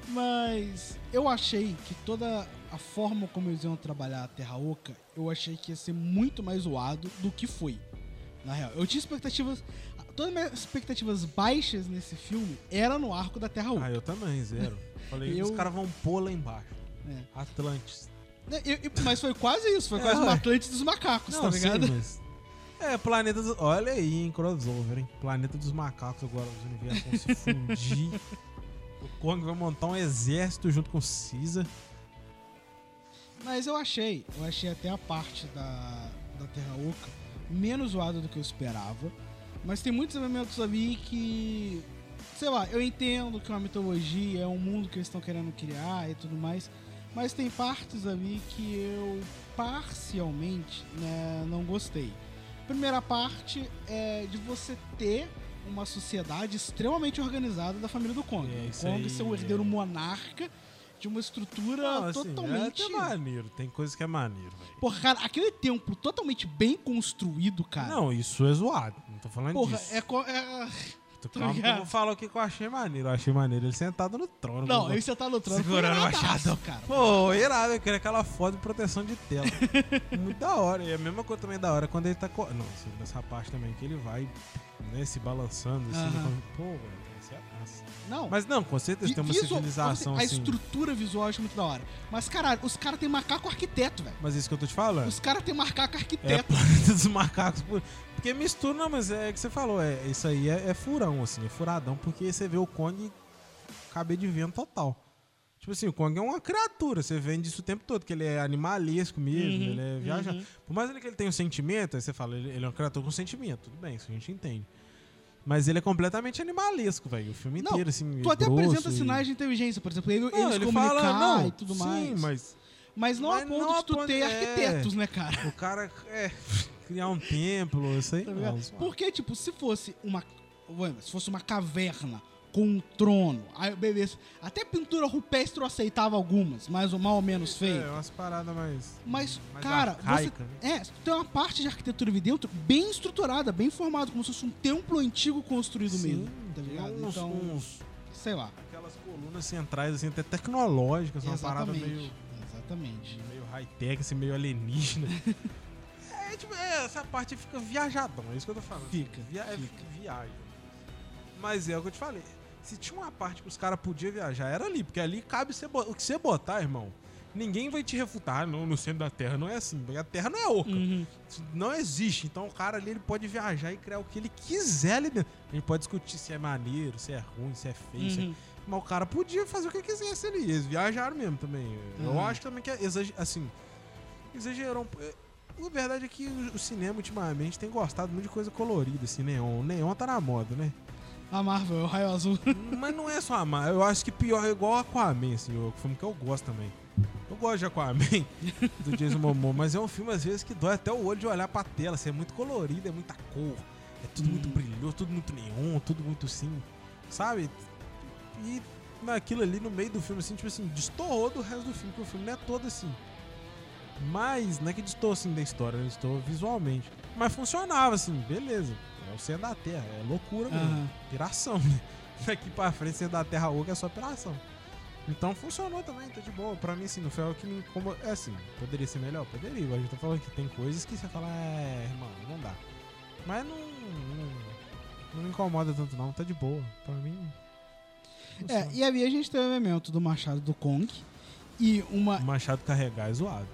Mas eu achei que toda a forma como eles iam trabalhar a Terra Oca, eu achei que ia ser muito mais zoado do que foi. Na real, eu tinha expectativas. Todas as minhas expectativas baixas nesse filme era no arco da Terra Oca. ah, eu também, zero. Falei, Eu- os caras vão pôr lá embaixo. É. Atlantis. Né, eu- eu- mas foi quase isso, foi É, quase o ué. Atlante dos macacos, tá sim, ligado? mas- É, planeta dos... Olha aí, hein, crossover, hein? Planeta dos macacos agora, os universos vão se fundir. o Kong vai montar um exército junto com o Caesar. Mas eu achei, eu achei até a parte da, da Terra Oca menos zoada do que eu esperava. Mas tem muitos elementos ali que. Sei lá, eu entendo que é uma mitologia, é um mundo que eles estão querendo criar e tudo mais. Mas tem partes ali que eu parcialmente né, não gostei. Primeira parte é de você ter uma sociedade extremamente organizada da família do Kong. É, o Kong aí ser o é- herdeiro monarca de uma estrutura Não, assim, totalmente. É até maneiro, tem coisa que é maneiro, velho. Porra, cara, aquele templo totalmente bem construído, cara. Não, isso é zoado, não tô falando Porra, disso. é, co- é- Calma, que eu vou falar o que eu achei maneiro. Eu achei maneiro ele sentado no trono. Não, aí você tá no trono. Segurando o machadão. cara. Pô, irado, eu queria aquela foto de proteção de tela. Muito da hora. E a mesma coisa também da hora quando ele tá. co- Não, assim, nessa parte também, que ele vai né, se balançando assim. Aham. como- Pô, velho, é massa. Não. Mas não, com certeza tem uma visual- civilização A assim. estrutura visual eu acho muito da hora. Mas, caralho, os caras têm macaco arquiteto, velho. Mas isso que eu tô te falando. Os caras têm macaco É arquiteto. planeta dos macacos. Por- Porque mistura, não, mas é que você falou, é, isso aí é, é furão, assim, é furadão, porque você vê o Kong caber de vento total. Tipo assim, o Kong é uma criatura, você vende isso o tempo todo, que ele é animalesco mesmo, Uhum, ele é viajado. uhum. Por mais que ele tenha um sentimento, aí você fala, ele, ele é uma criatura com sentimento, tudo bem, isso a gente entende. Mas ele é completamente animalesco, velho, o filme Não, inteiro, assim, Tu até apresenta e- sinais de inteligência, por exemplo, ele, Não, eles ele comunicar fala, não, e tudo sim, mais. mas Mas não a mas ponto não a de tu ponto- ter é. arquitetos, né, cara? o cara, é, criar um templo, isso aí Tá não. Porque, tipo, se fosse uma. Se fosse uma caverna com um trono, aí beleza. Até pintura rupestre eu aceitava algumas, mais ou mal ou menos feio. É, umas paradas mais. Mas, mais cara, você, arcaica, né? é, tem uma parte de arquitetura ali dentro bem estruturada, bem formada, como se fosse um templo antigo construído Sim, mesmo. Tá ligado? uns, então, uns- sei lá. aquelas colunas centrais, assim, até tecnológicas, uma parada meio, Exatamente. meio high-tech, assim, meio alienígena. é, tipo, é, essa parte fica viajadão, é isso que eu tô falando. Fica, Via, é, fica. viagem. Mas é o que eu te falei. Se tinha uma parte que os caras podiam viajar, era ali, porque ali cabe você o que você botar, irmão. Ninguém vai te refutar, não, no centro da Terra não é assim, a Terra não é oca. Uhum. Não existe. Então o cara ali ele pode viajar e criar o que ele quiser ali dentro. A gente pode discutir se é maneiro, se é ruim, se é feio. se é- Uhum. Mas o cara podia fazer o que quisesse ali. Eles viajaram mesmo também. Eu Uhum. acho também que é exager... assim. Exagerou. um A verdade é que o cinema ultimamente tem gostado muito de coisa colorida, assim, neon. O neon tá na moda, né? A Marvel, o raio azul. Mas não é só a Marvel. Eu acho que pior é igual Aquaman, assim, o filme que eu gosto também. Eu gosto de Aquaman, do Jason Momoa, mas é um filme, às vezes, que dói até o olho de olhar pra tela. Assim, é muito colorido, é muita cor. É tudo muito brilhoso, tudo muito neon, tudo muito assim, sabe? E naquilo ali, no meio do filme, assim, tipo assim, destoou do resto do filme, porque o filme não é todo assim. Mas, não é que destoou assim da história, né? destoou visualmente. Mas funcionava, assim, beleza. É o centro da Terra, é loucura mesmo. Aham. Piração, né? Daqui pra frente, centro da Terra Oca é só piração. Então funcionou também, tá de boa. Pra mim, assim, não foi algo que me incomodou. É assim, poderia ser melhor? Poderia. A gente tá falando que tem coisas que você fala, é, irmão, não dá. Mas não, não, não me incomoda tanto, não. Tá de boa. Pra mim. É, funciona. e ali a gente tem o elemento do machado do Kong e uma. O machado carregar é zoado.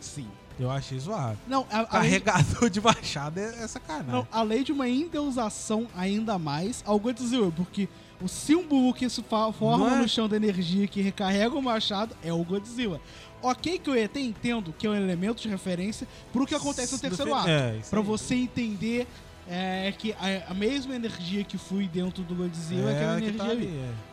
Sim. Eu achei zoado. Não, a, Carregador de machado é, é sacanagem. não, além de uma endeusação ainda mais ao Godzilla, porque o símbolo que isso fa- forma é? no chão da energia que recarrega o machado é o Godzilla. Ok que eu até entendo que é um elemento de referência pro que acontece no terceiro ato. é, aí. você entender é, que a, a mesma energia que flui dentro do Godzilla é, aquela que energia tá ali. ali, é.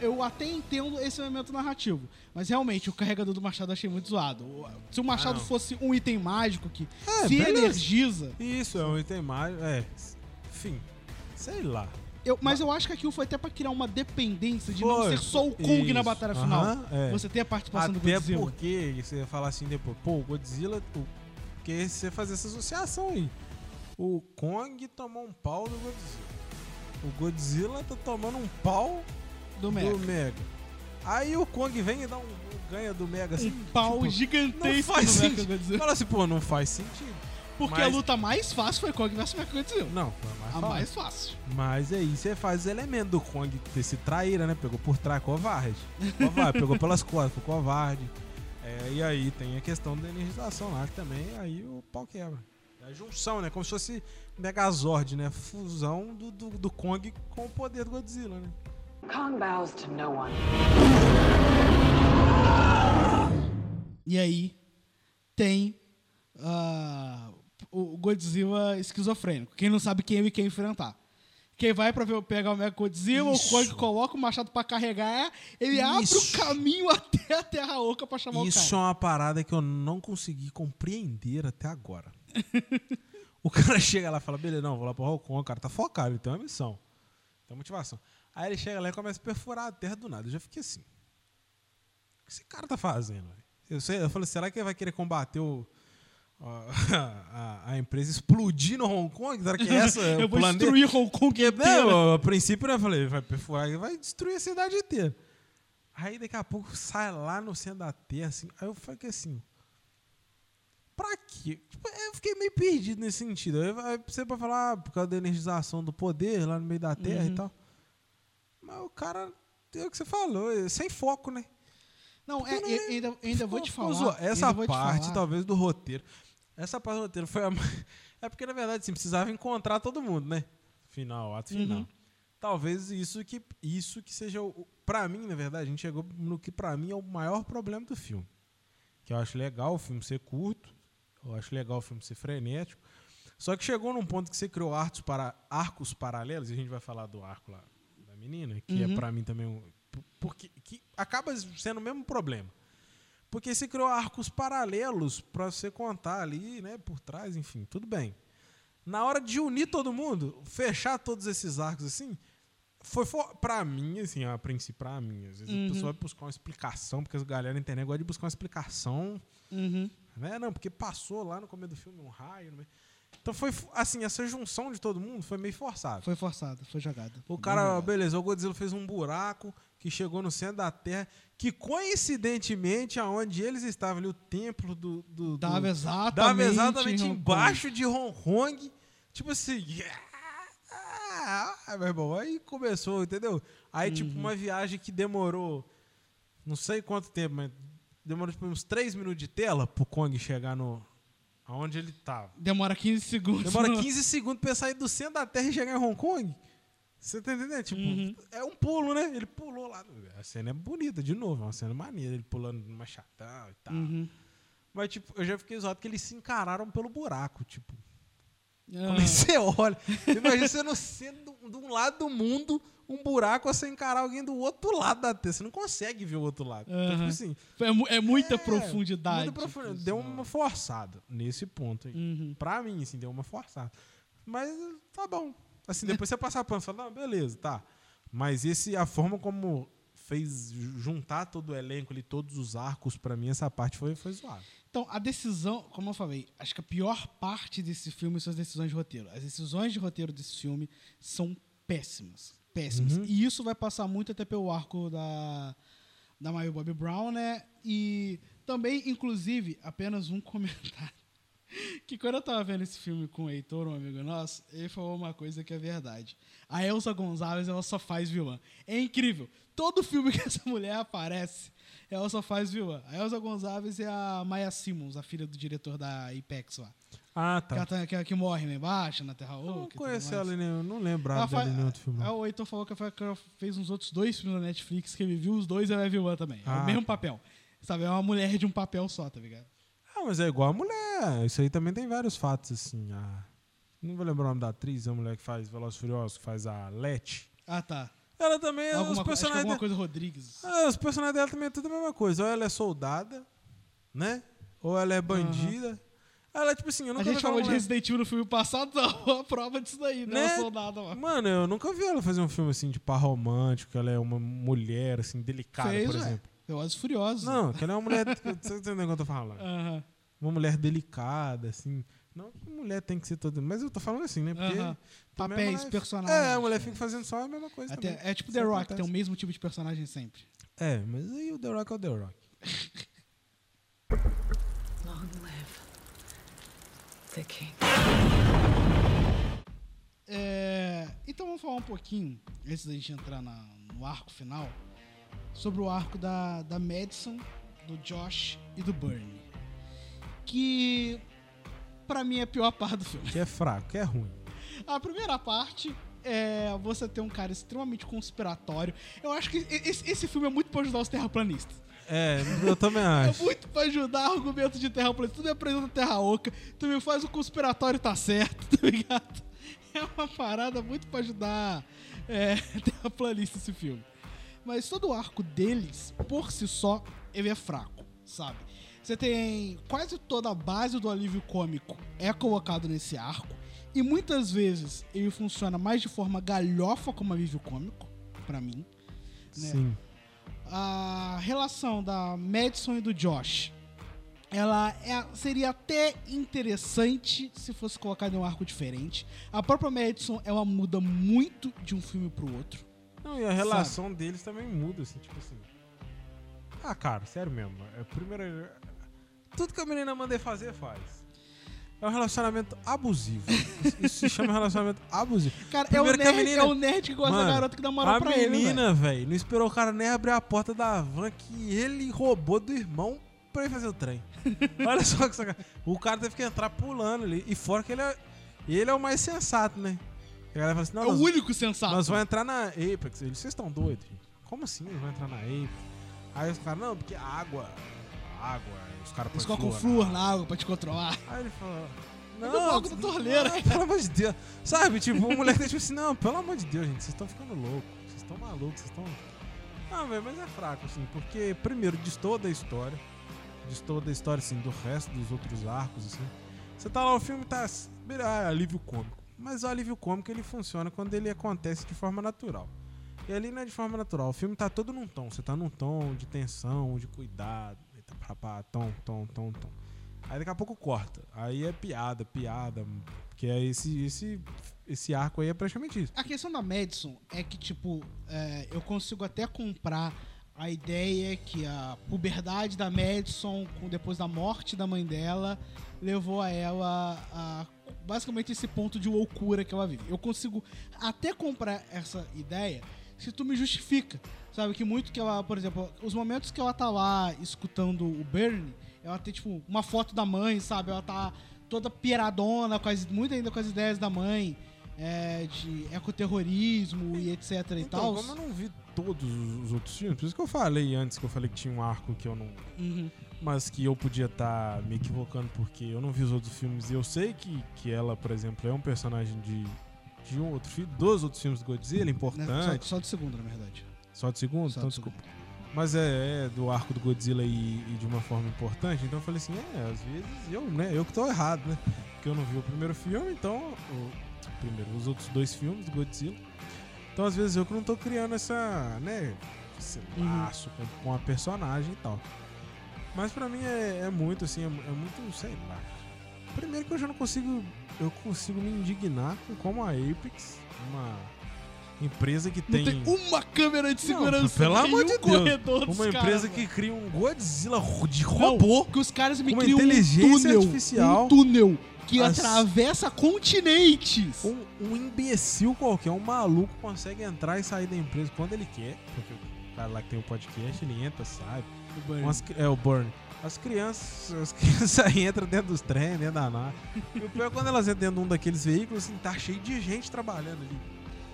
Eu até entendo esse elemento narrativo, mas realmente o carregador do machado eu achei muito zoado. Se o machado Ah, não. fosse um item mágico que É, se beleza. energiza, Isso, é um item mais. É. Enfim. Sei lá. eu- mas eu acho que aquilo foi até pra criar uma dependência de não Foi, ser só o Kong na isso. batalha Aham, final. é. Você ter a participação do Até Godzilla. porque você ia falar assim depois, pô, o Godzilla. O, porque você fazer essa associação aí. O Kong tomou um pau do Godzilla. O Godzilla tá tomando um pau Do do Mega. Mega. Aí o Kong vem e dá um, ganha do Mega assim. Um pau tipo, gigantesco não faz sentido. Fala assim, pô, não faz sentido. Porque mas- a luta mais fácil foi Kong vs Mecha Godzilla. Não, foi mais A fácil. mais fácil. Mas aí você faz os elementos do Kong ter se traíra, né? Pegou por trás, covarde. Covarde, pegou pelas costas, foi covarde. É, e aí tem a questão da energização lá, que também aí o pau quebra. É a junção, né? Como se fosse Megazord, né? Fusão do, do, do Kong com o poder do Godzilla, né? Kong bows to no one. E aí tem ah, o Godzilla esquizofrênico. Quem não sabe quem ele quer enfrentar. Quem vai pra ver- pegar o Mega Godzilla, Isso. o Kong coloca o machado pra carregar, ele abre Isso. o caminho até a Terra Oca pra chamar Isso o é cara. uma parada que eu não consegui compreender até agora. o cara chega lá e fala, beleza, não, vou lá pro Hong Kong, o cara tá focado, ele tem uma missão. Tem motivação. Aí ele chega lá e começa a perfurar a terra do nada. Eu já fiquei assim. O que esse cara tá fazendo? Eu, sei, eu falei, será que ele vai querer combater o, a, a empresa explodir no Hong Kong, será que é essa Eu vou plano destruir Hong Kong inteira. não, a princípio, né, eu falei, vai perfurar e vai destruir a cidade inteira. Aí daqui a pouco sai lá no centro da terra, assim. Aí eu falei assim. Pra quê? Tipo, eu fiquei meio perdido nesse sentido. Aí vai- você vai falar ah, por causa da energização do poder lá no meio da terra Uhum. e tal. Mas o cara, é o que você falou, é sem foco, né? Não, é, não eu ainda, ainda vou te falar. Essa parte, falar. talvez, do roteiro. Essa parte do roteiro foi a. É porque, na verdade, assim, precisava encontrar todo mundo, né? Final, ato final. Uhum. Talvez isso que, isso que seja. O, pra mim, na verdade, a gente chegou no que pra mim é o maior problema do filme. Que eu acho legal o filme ser curto. Eu acho legal o filme ser frenético. Só que chegou num ponto que você criou arcos, para, arcos paralelos, e a gente vai falar do arco lá menina, que Uhum. é pra mim também um. Porque, que acaba sendo o mesmo problema. Porque você criou arcos paralelos pra você contar ali, né, por trás, enfim, tudo bem. Na hora de unir todo mundo, fechar todos esses arcos assim, foi for, pra mim, assim, a princípio, pra mim. Às vezes Uhum. a pessoa vai buscar uma explicação, porque as galera na internet gosta de buscar uma explicação Uhum. né? Não, porque passou lá no começo do filme um raio. meio. Então foi assim, essa junção de todo mundo foi meio forçada. Foi forçado, foi jogado. O cara, jogado. beleza, o Godzilla fez um buraco que chegou no centro da Terra, que coincidentemente aonde eles estavam ali, o templo do. do, do Dava exatamente, dava exatamente embaixo de Hong Kong. Tipo assim. Ah, meu irmão, aí começou, entendeu? Aí, Uhum. tipo, uma viagem que demorou não sei quanto tempo, mas demorou tipo, uns 3 minutos de tela pro Kong chegar no. Aonde ele tava. Demora 15 segundos. Demora 15 segundos pra sair do centro da Terra e chegar em Hong Kong. Você tá entendendo? Tipo, Uhum. é um pulo, né? Ele pulou lá. A cena é bonita, de novo, é uma cena maneira, ele pulando numa chatão e tal. Uhum. Mas, tipo, eu já fiquei zoado que eles se encararam pelo buraco, tipo. Ah, Como é que você olha? Imagina você no centro de um lado do mundo, um buraco, você encarar alguém do outro lado da Terra. Você não consegue ver o outro lado. Então, tipo assim. é, é muita é, profundidade. muita profundidade. Deu uma forçada nesse ponto aí. Uhum. Pra mim, assim, deu uma forçada. Mas tá bom. Assim, depois você passar pano e falar, não, beleza, tá. Mas esse, a forma como fez juntar todo o elenco ali, todos os arcos, pra mim, essa parte foi, foi zoada. Então, a decisão, como eu falei, acho que a pior parte desse filme são as decisões de roteiro. As decisões de roteiro desse filme são péssimas. Péssimas. Uhum. E isso vai passar muito até pelo arco da, da Miley Bobby Brown, né? E também, inclusive, apenas um comentário. Que quando eu tava vendo esse filme com o Heitor, um amigo nosso, ele falou uma coisa que é verdade. A Elsa Gonzalez, ela só faz vilã. É incrível. Todo filme que essa mulher aparece, ela só faz vilã. A Elsa Gonzalez é a Maya Simmons, a filha do diretor da Apex lá. Ah, Que, tá. tá- que, que morre lá embaixo, na Terra Eu Oca. não e tudo conheci mais. ela, nem, eu não lembrava Ela dela em nenhum outro filme. é, não. O Heitor falou que que ela fez uns outros dois filmes na Netflix que ele viu, os dois ela é vilã também. É Ah, o mesmo tá. papel. Sabe, é uma mulher de um papel só, tá ligado? Ah, mas é igual a mulher. Isso aí também tem vários fatos, assim. A... Não vou lembrar o nome da atriz, a mulher que faz Velozes e Furiosos, que faz a Letty. Ah, tá. Ela também, os Alguma, que personagens alguma coisa Rodrigues. Ah, os personagens dela também é tudo a mesma coisa. Ou ela é soldada, né? Ou ela é bandida. Ela é tipo assim, eu nunca A gente falou de mulher- Resident Evil no filme passado, não, a prova disso daí, não Né? é soldado lá. Mano, eu nunca vi ela fazer um filme assim de par romântico, que ela é uma mulher assim delicada, Fez, por ué. exemplo. Velozes Furiosos. Não, que ela é uma mulher, você entendeu o que eu tô falando? Aham. Uma mulher delicada assim. Não que mulher tem que ser toda, mas eu tô falando assim, né? Porque também a Papéis, mulher- personagens. É, a mulher fica fazendo só a mesma coisa Até- também. é tipo Isso The Rock, acontece. tem o mesmo tipo de personagem sempre. É, mas aí o The Rock é o The Rock. Long live the king. É, então vamos falar um pouquinho, antes da gente entrar na- no arco final, sobre o arco da, da Madison, do Josh e do Bernie. Que pra mim é a pior parte do filme. Que é fraco, que é ruim. A primeira parte é você ter um cara extremamente conspiratório. Eu acho que esse, esse filme é muito pra ajudar os terraplanistas. É, eu também É acho. muito pra ajudar argumento de terraplanista. Tu me apresenta terra oca, tu me faz o conspiratório tá certo, tá ligado? É uma parada muito pra ajudar é, terraplanista esse filme. Mas todo o arco deles, por si só, ele é fraco, sabe? Você tem quase toda a base do alívio cômico é colocado nesse arco. E muitas vezes ele funciona mais de forma galhofa como alívio cômico, pra mim. né? Sim. a relação da Madison e do Josh ela é- seria até interessante se fosse colocada em um arco diferente. A própria Madison, ela muda muito de um filme pro outro. Não, e a relação deles também muda, assim, tipo assim. Ah, cara, sério mesmo. É primeiro. Tudo que a menina manda ele fazer, faz. É um relacionamento abusivo. Isso- se chama relacionamento abusivo. Cara, é o, Primeiro que a nerd, menina- é o nerd que gosta Mano, da garota que dá moral a pra ele. velho. menina, velho, não esperou o cara nem abrir a porta da van que ele roubou do irmão pra ele fazer o trem. Olha só que sacanagem. O cara teve que entrar pulando ali. E fora que ele é, ele é o mais sensato, né? A galera fala assim: É o nós, único sensato. nós vamos entrar na Apex. Eles, vocês estão doidos? gente? Como assim eles vão entrar na Apex? Aí os caras, não, porque água. Água. Os caras Eles colocam flúor flúor na água pra te controlar. Aí ele falou. Eu bebo água da torneira. não, pelo amor de Deus. Sabe, tipo, o moleque tá tipo assim, não, pelo amor de Deus, gente, vocês estão ficando loucos. Vocês estão malucos, vocês estão. Não, velho, mas é fraco, assim, porque, primeiro, destoa da história. Destoa da história, assim, do resto dos outros arcos, assim. Você tá lá, o filme tá. Ah, alívio cômico. Mas o alívio cômico ele funciona quando ele acontece de forma natural. E ali não é de forma natural. O filme tá todo num tom. Você tá num tom de tensão, de cuidado. Pá, tom, tom, tom, tom. Aí daqui a pouco corta. Aí é piada, piada. Que é esse, esse, esse arco aí é praticamente isso. A questão da Madison é que, tipo, é, eu consigo até comprar a ideia que a puberdade da Madison, depois da morte da mãe dela, levou a ela a basicamente esse ponto de loucura que ela vive. Eu consigo até comprar essa ideia se tu me justifica. Sabe, que muito que ela, por exemplo, os momentos que ela tá lá escutando o Bernie, ela tem, tipo, uma foto da mãe, sabe? Ela tá toda piradona, as, muito ainda com as ideias da mãe, é, de ecoterrorismo e etc e Então, tal. como eu não vi todos os outros filmes, por isso que eu falei antes que eu falei que tinha um arco que eu não. Uhum. Mas que eu podia estar me equivocando porque eu não vi os outros filmes e eu sei que, que ela, por exemplo, é um personagem de, de um outro filme, dos outros filmes do Godzilla, Né? importante. Só, só do segundo, na verdade. Só de segundo? Só então do desculpa. Mas é, é do arco do Godzilla e, e de uma forma importante, então eu falei assim, é, às vezes eu, né, eu que tô errado, né? Porque eu não vi o primeiro filme, então. O, primeiro, os outros dois filmes do Godzilla. Então, às vezes, eu que não tô criando essa, né, esse Uhum. laço com, com a personagem e tal. Mas pra mim é, é muito, assim, é, é muito, sei lá. Primeiro que eu já não consigo. Eu consigo me indignar com como a Apex, uma empresa que Não tem. tem uma câmera de segurança. pelo em amor um de Deus. Uma empresa mano. que cria um Godzilla de Não, robô. que os caras me criam um inteligência túnel, artificial. um túnel que As- atravessa continentes. Um, um imbecil qualquer, um maluco consegue entrar e sair da empresa quando ele quer. Porque o cara lá que tem o podcast, ele entra, sai. Umas cri- é o Burn. As crianças, as crianças aí entram dentro dos trens, dentro da nave. E o pior é quando elas entram dentro de um daqueles veículos, assim, tá cheio de gente trabalhando ali.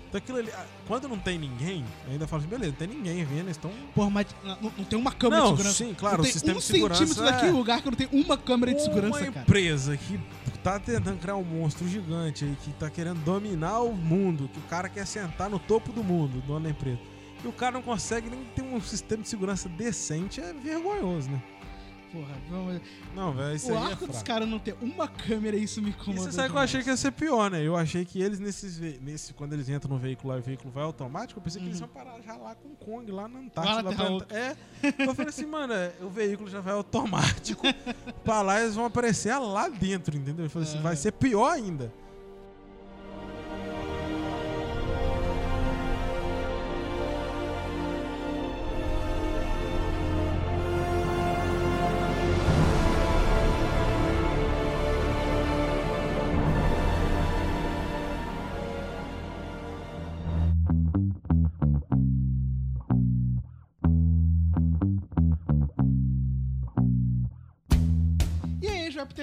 Então aquilo ali, ah, quando não tem ninguém, ainda fala assim, beleza, não tem ninguém vendo, eles estão Porra, mas não, não tem uma câmera Não, de segurança. sim, claro, não o tem sistema um de segurança centímetro é- daquele lugar que não tem uma câmera de segurança, uma empresa que tá tentando criar um monstro gigante aí, que tá querendo dominar o mundo, que o cara quer sentar no topo do mundo, dono da empresa. E o cara não consegue nem ter um sistema de segurança decente, é vergonhoso, né? Porra, vamos... Não, velho, isso O aí é arco dos fraco. caras não ter uma câmera, isso me E incomoda. você sabe que eu achei que ia ser pior, né? Eu achei que eles, nesses ve- nesse, quando eles entram no veículo lá e o veículo vai automático, eu pensei que eles iam parar já lá com o Kong, lá na Antártida. Lá na lá pra É. Eu falei assim, mano, é, o veículo já vai automático. pra lá eles vão aparecer lá dentro, entendeu? Eu falei assim, É. vai ser pior ainda.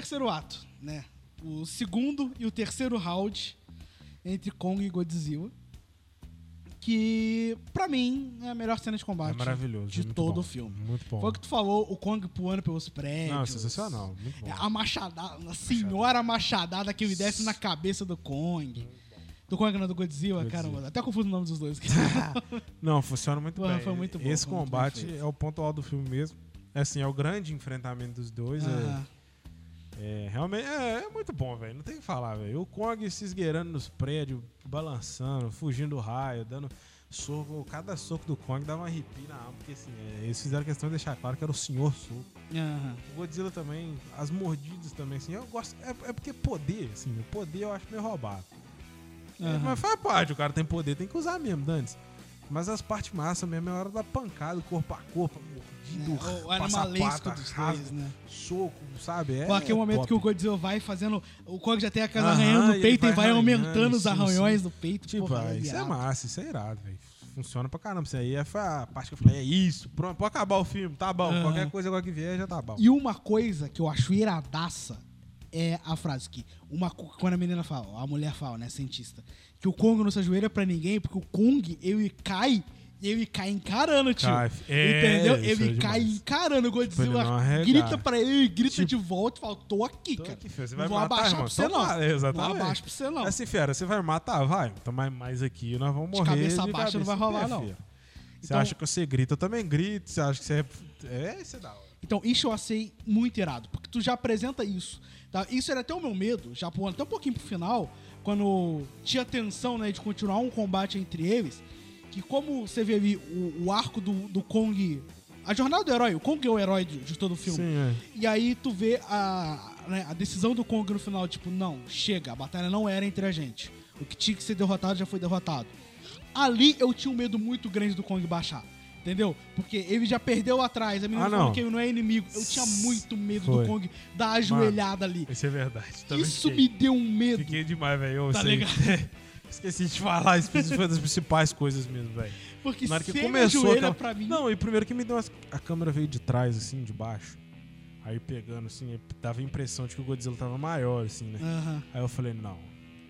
Terceiro ato, né? O segundo e o terceiro round entre Kong e Godzilla. Que, pra mim, é a melhor cena de É combate maravilhoso. de todo bom, o filme. Muito bom. Foi o que tu falou, o Kong pulando pelos prédios. Não, sensacional. Muito bom. É, A machadada, a senhora machadada que ele desce na cabeça do Kong. Do Kong não, do Godzilla, Godzilla. cara. Até confuso o nome dos dois. Não, funciona muito Porra, bem. foi muito bom, Esse muito combate é o ponto alto do filme mesmo. É assim, é o grande enfrentamento dos dois. é- Aham. É, realmente, é, é muito bom, velho. Não tem o que falar, velho. O Kong se esgueirando nos prédios, balançando, fugindo do raio, dando soco. Cada soco do Kong dava um arrepio na alma, porque assim, é, eles fizeram questão de deixar claro que era o senhor soco. Aham. O Godzilla também, as mordidas também, assim, eu gosto. É, é porque poder, assim, o poder eu acho meio roubado. Aham. mas faz parte, o cara tem poder, tem que usar mesmo, Dantes. Mas as partes massas mesmo é hora da pancada, corpo a corpo, mordido, É, o animalesco dos dois, né? soco, sabe? É, aquele momento top. que o Godzilla vai fazendo. O Kong já tem aquela Aham, arranhão no peito e vai arranhando, aumentando os arranhões sim. no peito. Tipo, porra, é isso é massa, isso é irado, velho. Funciona pra caramba. Isso aí é- a parte que eu falei, é isso, pronto, pode acabar o filme, tá bom. Aham. Qualquer coisa agora que vier já tá bom. E uma coisa que eu acho iradaça é a frase que uma, quando a menina fala, a mulher fala, né, cientista, que o Kong não se ajoelha pra ninguém, porque o Kong, ele cai, ele cai encarando, tio. Cai. É, Entendeu? ele é cai encarando, o Godzilla arregar. grita pra ele, grita Tipo, de volta e fala, tô aqui, Tô cara. aqui, filho, você vai vou matar, abaixar irmão? pra você, não. exatamente. Não abaixo pra você, não. Assim, fera, você vai matar? Vai. Então, mas aqui nós vamos De morrer. cabeça baixa não vai rolar, É, não. filho. Você Então- acha que você grita, eu também grito. Você acha que você é. É, isso é hora. Então, isso eu achei muito irado, porque tu já apresenta isso. Tá? Isso era até o meu medo, já pulando até um pouquinho pro final, quando tinha tensão né, de continuar um combate entre eles, que como você vê ali o, o arco do, do Kong, a jornada do herói, o Kong é o herói de, de todo o filme. Sim, é. E aí tu vê a, né, a decisão do Kong no final, tipo, não, chega, a batalha não era entre a gente. O que tinha que ser derrotado já foi derrotado. Ali eu tinha um medo muito grande do Kong baixar. Entendeu? Porque ele já perdeu atrás, a menina Ah, falou que ele não é inimigo. Eu tinha muito medo Foi. do Kong dar ajoelhada ali. Isso é verdade. Também Isso fiquei. me deu um medo. Fiquei demais, velho. Tá sei. ligado? Esqueci de falar, isso foi das principais coisas mesmo, velho. Porque Na hora que começou aquela- pra mim... Não, e primeiro que me deu as... a câmera veio de trás, assim, de baixo. Aí pegando, assim, dava a impressão de que o Godzilla tava maior, assim, né? Aham. Aí eu falei, não,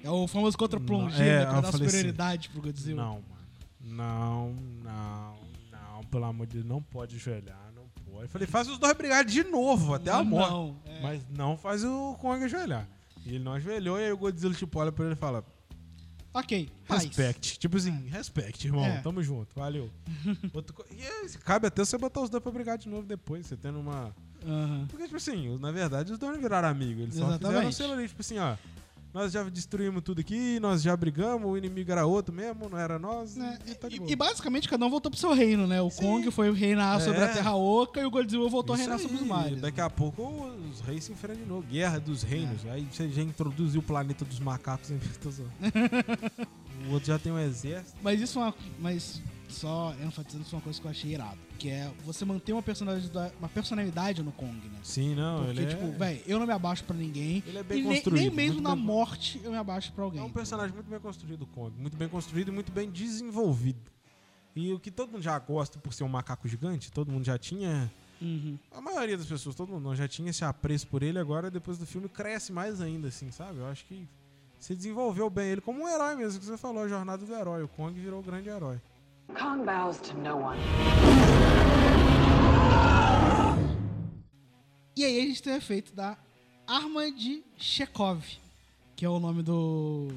É o famoso contra plongé, É, né? Pra dar assim, superioridade pro Godzilla. não, mano. Não, não, não, pelo amor de Deus, não pode ajoelhar, não pode. Eu falei, faz os dois brigarem de novo, até a Não, morte. não, é. Mas não faz o Kong ajoelhar. E ele não ajoelhou, e aí o Godzilla, tipo, olha pra ele e fala, Ok, paz. Respect. Tipo assim, respect, irmão. É. Tamo junto, valeu. Co- e é, cabe até você botar os dois pra brigar de novo depois, você tendo uma. Aham. Porque, tipo assim, na verdade, os dois não viraram amigos. Eles só fizeram Exatamente. um selo ali, tipo assim, ó. Nós já destruímos tudo aqui, nós já brigamos, o inimigo era outro mesmo, não era nós. Né? e, tá E, e basicamente cada um voltou pro seu reino, né? O Sim. Kong foi reinar sobre a É. Terra Oca e o Godzilla voltou a Isso reinar sobre os aí, mares. Daqui a pouco os reis se enfrentam de novo. Guerra dos reinos. É. Aí você já introduziu o planeta dos macacos em. O outro já tem um exército. Mas isso é uma. Mas só enfatizando isso é uma coisa que eu achei irado. Que é você manter uma personalidade, uma personalidade no Kong, né? Sim, não, Porque, ele tipo, é... velho, eu não me abaixo pra ninguém. Ele é bem e nem, construído, nem mesmo na bem- morte eu me abaixo pra alguém. É um personagem muito bem construído, o Kong. Muito bem construído e muito bem desenvolvido. E o que todo mundo já gosta por ser um macaco gigante, todo mundo já tinha. Uhum. A maioria das pessoas, todo mundo já tinha esse apreço por ele, agora depois do filme cresce mais ainda, assim, sabe? Eu acho que você desenvolveu bem ele como um herói mesmo, que você falou, a jornada do herói. O Kong virou o grande herói. Kong bows to no one. E aí a gente tem o efeito da arma de Chekhov, que é o nome do,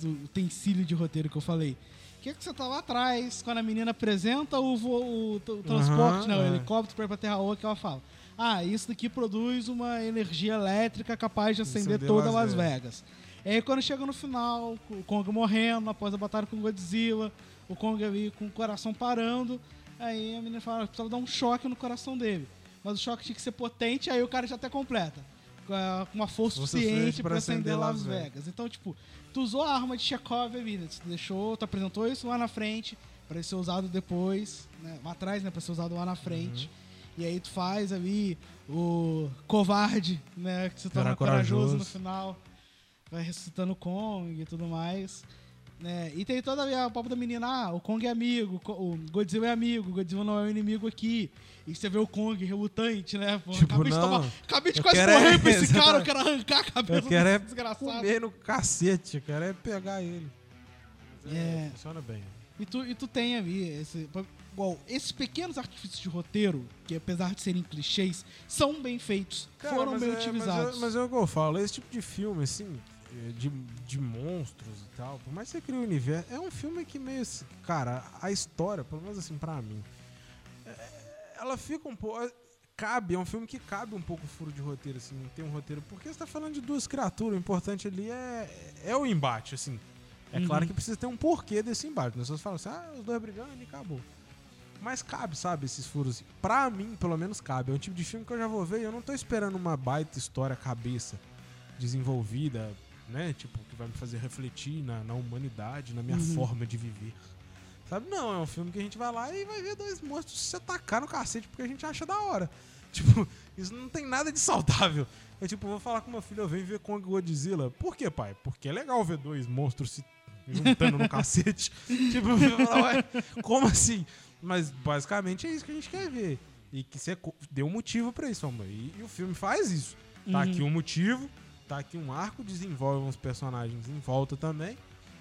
do utensílio de roteiro que eu falei. Que é que você tá lá atrás, quando a menina apresenta o, voo, o, o transporte, Aham, né, o é. helicóptero pra ir pra Terra Oca, ela fala: Ah, isso daqui produz uma energia elétrica capaz de acender Acender toda Las Las Vegas. E aí quando chega no final, o Kong morrendo após a batalha com o Godzilla, o Kong ali com o coração parando, aí a menina fala: precisava dar um choque no coração dele. Mas o choque tinha que ser potente, aí o cara já até completa. Com uma força Força suficiente pra acender Las Vegas. Vegas. Então, tipo, tu usou a arma de Chekhov ali, né? Tu deixou, tu apresentou isso lá na frente, pra ser usado depois, né? Lá atrás, né? Pra ser usado lá na frente. Uhum. E aí tu faz ali o covarde, né? Que se torna corajoso. corajoso. no final. Vai ressuscitando o Kong e tudo mais. Né? E tem toda a papo da menina, ah, o Kong é amigo, o o Godzilla é amigo, o Godzilla não é o inimigo aqui. E você vê o Kong relutante, né? Pô, Tipo, acabei, de não, tomar, acabei de quase quero morrer é- pra esse cara, eu quero arrancar a cabeça Eu quero é desgraçado. comer no cacete, eu quero é pegar ele. Mas É. Funciona bem. E tu, e tu tem ali esse. Igual, esses pequenos artifícios de roteiro, que apesar de serem clichês, são bem feitos, Cara, foram mas bem é- mas utilizados. é- Mas é o que eu falo, esse tipo de filme, assim, é, de, de monstros e tal, por mais que você crie o universo, é um filme que meio cara, a história, pelo menos assim, pra mim, é- ela fica um pouco. cabe, é um filme que cabe um pouco furo de roteiro, assim, tem um roteiro. Porque você tá falando de duas criaturas, o importante ali é, é o embate, assim. É Uhum. claro que precisa ter um porquê desse embate. As pessoas falam assim, ah, os dois brigando e acabou. Mas cabe, sabe, esses furos. Pra mim, pelo menos, cabe. É um tipo de filme que eu já vou ver e eu não tô esperando uma baita história cabeça desenvolvida, né? Tipo, que vai me fazer refletir na, na humanidade, na minha Uhum. forma de viver. Sabe? Não, é um filme que a gente vai lá e vai ver dois monstros se atacar no cacete porque a gente acha da hora. Tipo, isso não tem nada de saudável. É tipo, vou falar com meu filho, eu venho ver Kong Godzilla. Por quê, pai? Porque é legal ver dois monstros se juntando no cacete. Tipo, eu vou falar, ué, como assim? Mas basicamente é isso que a gente quer ver. E que você deu um motivo pra isso, amor. E, e o filme faz isso. Tá Uhum. aqui um motivo, tá aqui um arco, desenvolve uns personagens em volta também,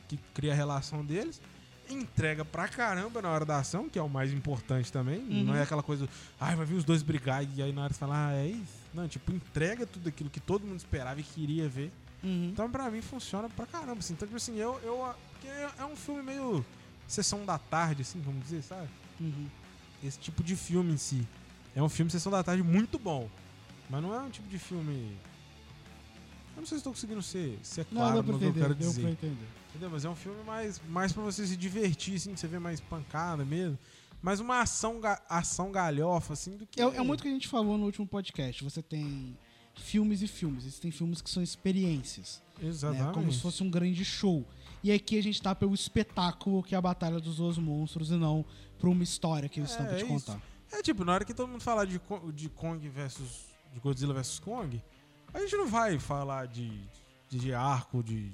que cria a relação deles. Entrega pra caramba na hora da ação, que é o mais importante também. Uhum. Não é aquela coisa, ai, vai vir os dois brigar e aí na hora você fala, ah, é isso. Não, tipo, entrega tudo aquilo que todo mundo esperava e queria ver. Uhum. Então, pra mim, funciona pra caramba, assim. Então, tipo assim, eu... eu porque é um filme meio sessão da tarde, assim, vamos dizer, sabe? Uhum. Esse tipo de filme em si. É um filme sessão da tarde muito bom. Mas não é um tipo de filme... Eu não sei se estou conseguindo ser, ser Não, claro deu pra no que eu entender, quero deu dizer. entender. Entendeu? Mas é um filme mais, mais pra você se divertir, assim, você vê mais pancada mesmo. Mais uma ação, ga- ação galhofa, assim, do que... É, é muito o que a gente falou no último podcast. Você tem filmes e filmes. Existem filmes que são experiências. né? Exatamente. Como se fosse um grande show. E aqui a gente tá pelo espetáculo que é a Batalha dos Dois Monstros e não por uma história que eles É, estão pra te é contar. isso. É tipo, na hora que todo mundo falar de, de Kong versus. de Godzilla versus Kong, a gente não vai falar de, de, de arco, de.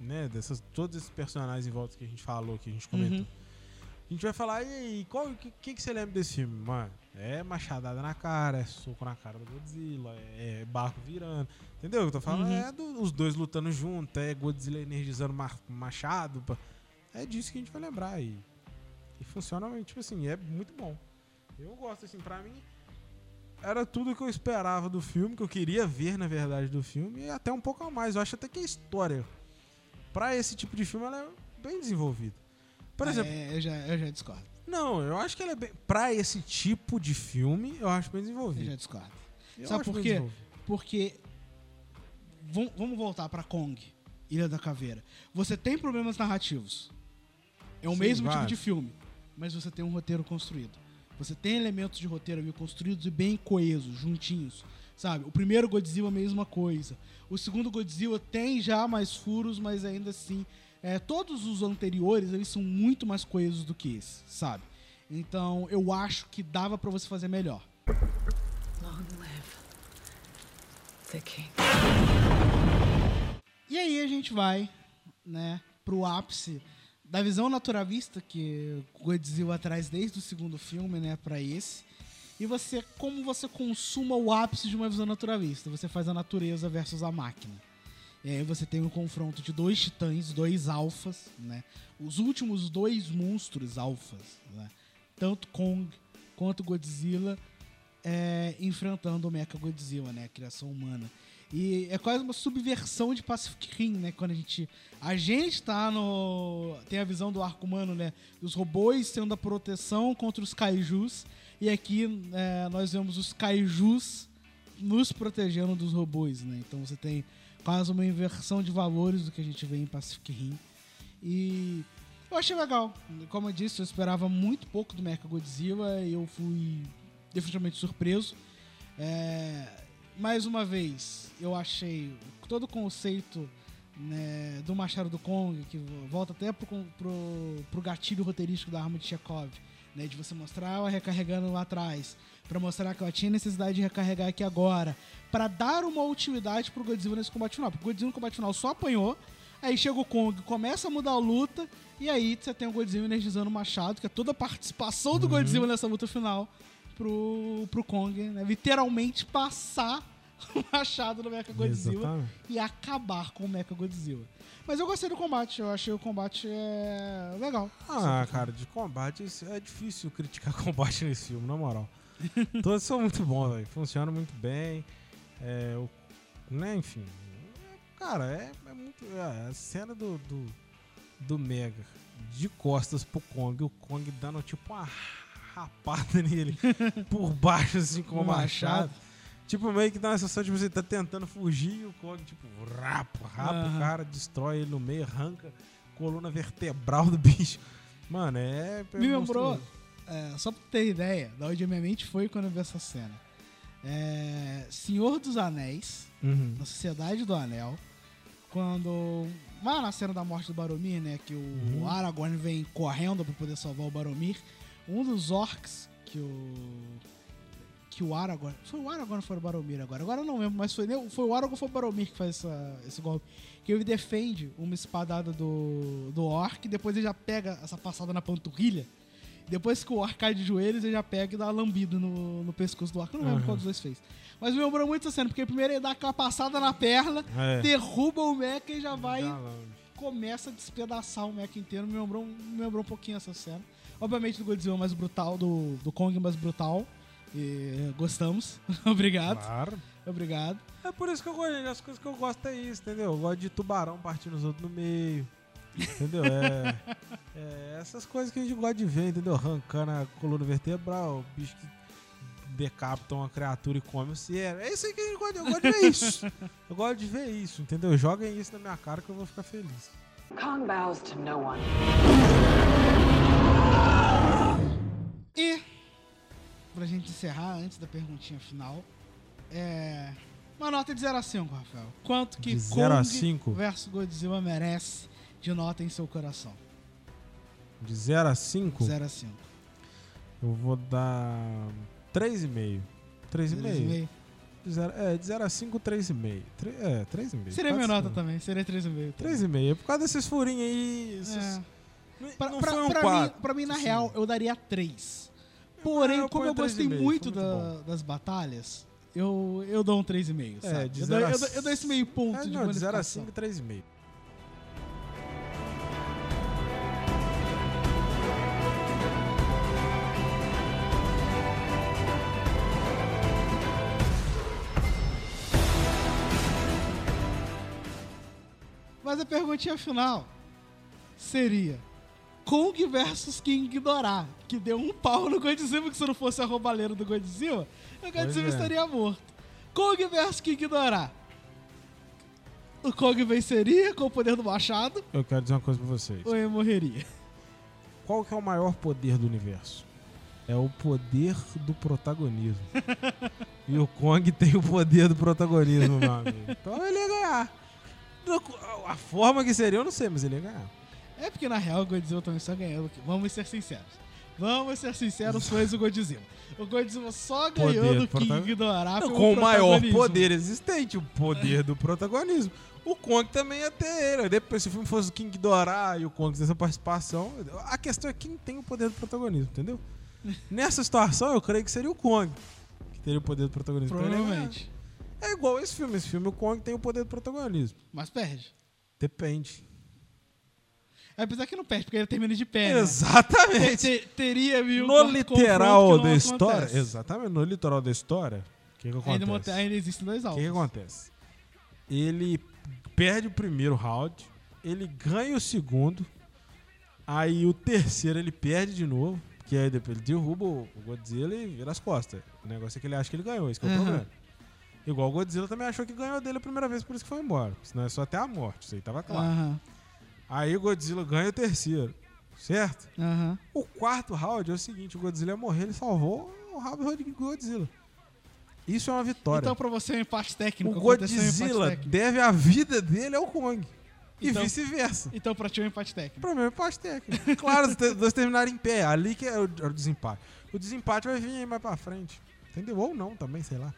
né, dessas. Todos esses personagens em volta que a gente falou, que a gente comentou. Uhum. A gente vai falar, e aí, o que, que, que você lembra desse filme? Mano, é machadada na cara, é soco na cara do Godzilla, é, barco virando. Entendeu o que eu tô falando? Uhum. É do- os dois lutando junto, é Godzilla energizando ma- machado. pá. É disso que a gente vai lembrar. E, e funciona, tipo assim, é muito bom. Eu gosto, assim, pra mim. Era tudo que eu esperava do filme, que eu queria ver, na verdade, do filme, e até um pouco a mais. Eu acho até que a história, pra esse tipo de filme, ela é bem desenvolvida. Por exemplo, É, eu já, eu já discordo. não, eu acho que ela é bem. Pra esse tipo de filme, eu acho bem Eu desenvolvido. já discordo. Eu Sabe por quê? Porque. Vam- Vamos voltar pra Kong, Ilha da Caveira. Você tem problemas narrativos. É o Sim, mesmo tipo vários. de filme. Mas você tem um roteiro construído. Você tem elementos de roteiro ali construídos e bem coesos, juntinhos. Sabe? O primeiro Godzilla, a mesma coisa. O segundo Godzilla tem já mais furos, mas ainda assim. é, todos os anteriores eles são muito mais coesos do que esse, sabe? Então eu acho que dava pra você fazer melhor. Long live the king. E aí a gente vai, né, pro ápice da visão naturalista que o Godzilla traz desde o segundo filme, né, para esse. E você, como você consuma o ápice de uma visão naturalista? Você faz a natureza versus a máquina. E aí você tem um confronto de dois titãs, dois alfas, né? Os últimos dois monstros alfas, né? Tanto Kong quanto Godzilla é, enfrentando o Mecha Godzilla, né? A criação humana. E é quase uma subversão de Pacific Rim, né? Quando a gente. A gente tá no. Tem a visão do arco humano, né? Dos robôs sendo a proteção contra os kaijus. E aqui é, nós vemos os kaijus nos protegendo dos robôs, né? Então você tem quase uma inversão de valores do que a gente vê em Pacific Rim. E eu achei legal. Como eu disse, eu esperava muito pouco do Mecha Godzilla e eu fui definitivamente surpreso. É, mais uma vez, eu achei todo o conceito né, do Machado do Kong, que volta até pro, pro, pro gatilho roteirístico da arma de Chekhov, né, de você mostrar ela recarregando lá atrás, para mostrar que ela tinha necessidade de recarregar aqui agora, para dar uma utilidade pro Godzilla nesse combate final. Porque o Godzilla no combate final só apanhou, aí chega o Kong, começa a mudar a luta, e aí você tem o Godzilla energizando o machado, que é toda a participação do Godzilla nessa luta final pro, pro Kong, né? Literalmente passar o machado no Mecha Godzilla e acabar com o Mecha Godzilla. Mas eu gostei do combate, eu achei o combate é, legal. Ah, cara, de combate é difícil criticar combate nesse filme, na moral. Todos são muito bons, velho. Funcionam muito bem. É, o, né, enfim. Cara, é, é muito. é, a cena do, do, do Mega de costas pro Kong, o Kong dando tipo uma rapada nele por baixo, assim, com o Um machado. machado. Tipo, meio que dá uma sensação de você tá tentando fugir e o Kong, tipo, rapa, rapa Aham. o cara, destrói ele no meio, arranca coluna vertebral do bicho. Mano, é. é Me lembrou, é, só pra ter ideia, da onde a minha mente foi quando eu vi essa cena. É, Senhor dos Anéis, Uhum. na Sociedade do Anel, quando. Lá na cena da morte do Baromir, né? Que o Uhum. Aragorn vem correndo pra poder salvar o Baromir. Um dos orcs que o. Que o Aragorn. Foi o Aragorn ou foi o Baromir agora? Agora eu não lembro, mas foi, foi o Aragorn ou foi o Baromir que faz essa- esse golpe. Que ele defende uma espadada do, do orc, depois ele já pega essa passada na panturrilha. Depois que o orc cai de joelhos, ele já pega e dá uma lambida no, no pescoço do orc. Eu não lembro Aham. qual dos dois fez. Mas me lembrou muito essa cena, porque primeiro ele dá aquela passada na perna, É. derruba o mecha e já vai começa a despedaçar o mecha inteiro. Me lembrou, me lembrou um pouquinho essa cena. Obviamente do Godzilla mais brutal, do, do Kong mais brutal. E gostamos. Obrigado. Claro. Obrigado. É por isso que eu gosto, as coisas que eu gosto é isso, entendeu? Eu gosto de tubarão partindo os outros no meio. Entendeu? É, é essas coisas que a gente gosta de ver, entendeu? Arrancando a coluna vertebral, bicho que decapita uma criatura e come o cérebro. É isso aí que a gente gosta de, eu gosto de ver isso. Eu gosto de ver isso, entendeu? Joguem isso na minha cara que eu vou ficar feliz. Kong bows to no one. E, pra gente encerrar, antes da perguntinha final, é. Uma nota de 0 a 5, Rafael. Quanto que De 0 a Kong 5? versus Godzilla merece de nota em seu coração? De 0 a 5, 0 a 5. eu vou dar 3,5. 3,5? 3,5. De zero- É, de 0 a 5, 3,5. Tre- É, 3,5. Seria minha nota também, seria 3,5. 3,5. É por causa desses furinhos aí. Esses... É. Não, Pra, não pra- foi um pra 4. mim, pra mim, na Sim. real, eu daria 3. Porém, eu como eu gostei 3,5, muito muito da- das batalhas, eu, eu dou um 3,5, É, de eu, dou, a eu, dou, eu dou esse meio ponto É, de não, de 0 a bonificação. 5, 3,5. Mas a perguntinha final seria Kong versus King Ghidorah, que deu um pau no Godzilla, que se não fosse a roubalheira do Godzilla, o Godzilla é. estaria morto. Kong versus King Ghidorah. O Kong venceria com o poder do machado Eu quero dizer uma coisa pra vocês. ou ele morreria? Qual que é o maior poder do universo? É o poder do protagonismo. e o Kong tem o poder do protagonismo, meu amigo. Então ele ia ganhar. A forma que seria, eu não sei, mas ele ia ganhar. É porque na real o Godzilla também só ganhou. Vamos ser sinceros. Vamos ser sinceros, fãs do Godzilla. O Godzilla só ganhou Poder do King Ghidorah Não, pelo com o maior poder existente, o poder do protagonismo. O Kong também ia ter ele. Depois, se o filme fosse o King Ghidorah e o Kong tivesse essa participação, a questão é quem tem o poder do protagonismo, entendeu? Nessa situação, eu creio que seria o Kong que teria o poder do protagonismo. Então. Provavelmente. É igual esse filme. Esse filme, o Kong tem o poder do protagonismo. Mas perde. Depende. Apesar que não perde, porque ele termina de pé. né? Exatamente. Te- teria mil No literal da história. acontece. Exatamente. No literal da história, o que, que Ainda, acontece? monta- ainda existem dois O alvos. que, que acontece? Ele perde o primeiro round, ele ganha o segundo, aí o terceiro ele perde de novo, que aí depois ele derruba o o Godzilla e vira as costas. O negócio é que ele acha que ele ganhou, esse que é o Aham. problema. Igual o Godzilla também achou que ganhou dele a primeira vez, por isso que foi embora. Senão é só até a morte, isso aí tava claro. Aham, Aí o Godzilla ganha o terceiro, certo? aham. O quarto round é o seguinte: o Godzilla ia morrer, ele salvou o rabo do Godzilla. Isso é uma vitória. Então pra você é um empate técnico. o um empate Godzilla técnico. deve a vida dele ao Kong. E Então- vice-versa. Então pra ti é um empate técnico. Pra mim é empate técnico. Claro, os dois terminarem em pé. Ali que é o, é o desempate. O desempate vai vir aí mais pra frente. Entendeu? Ou não também, sei lá.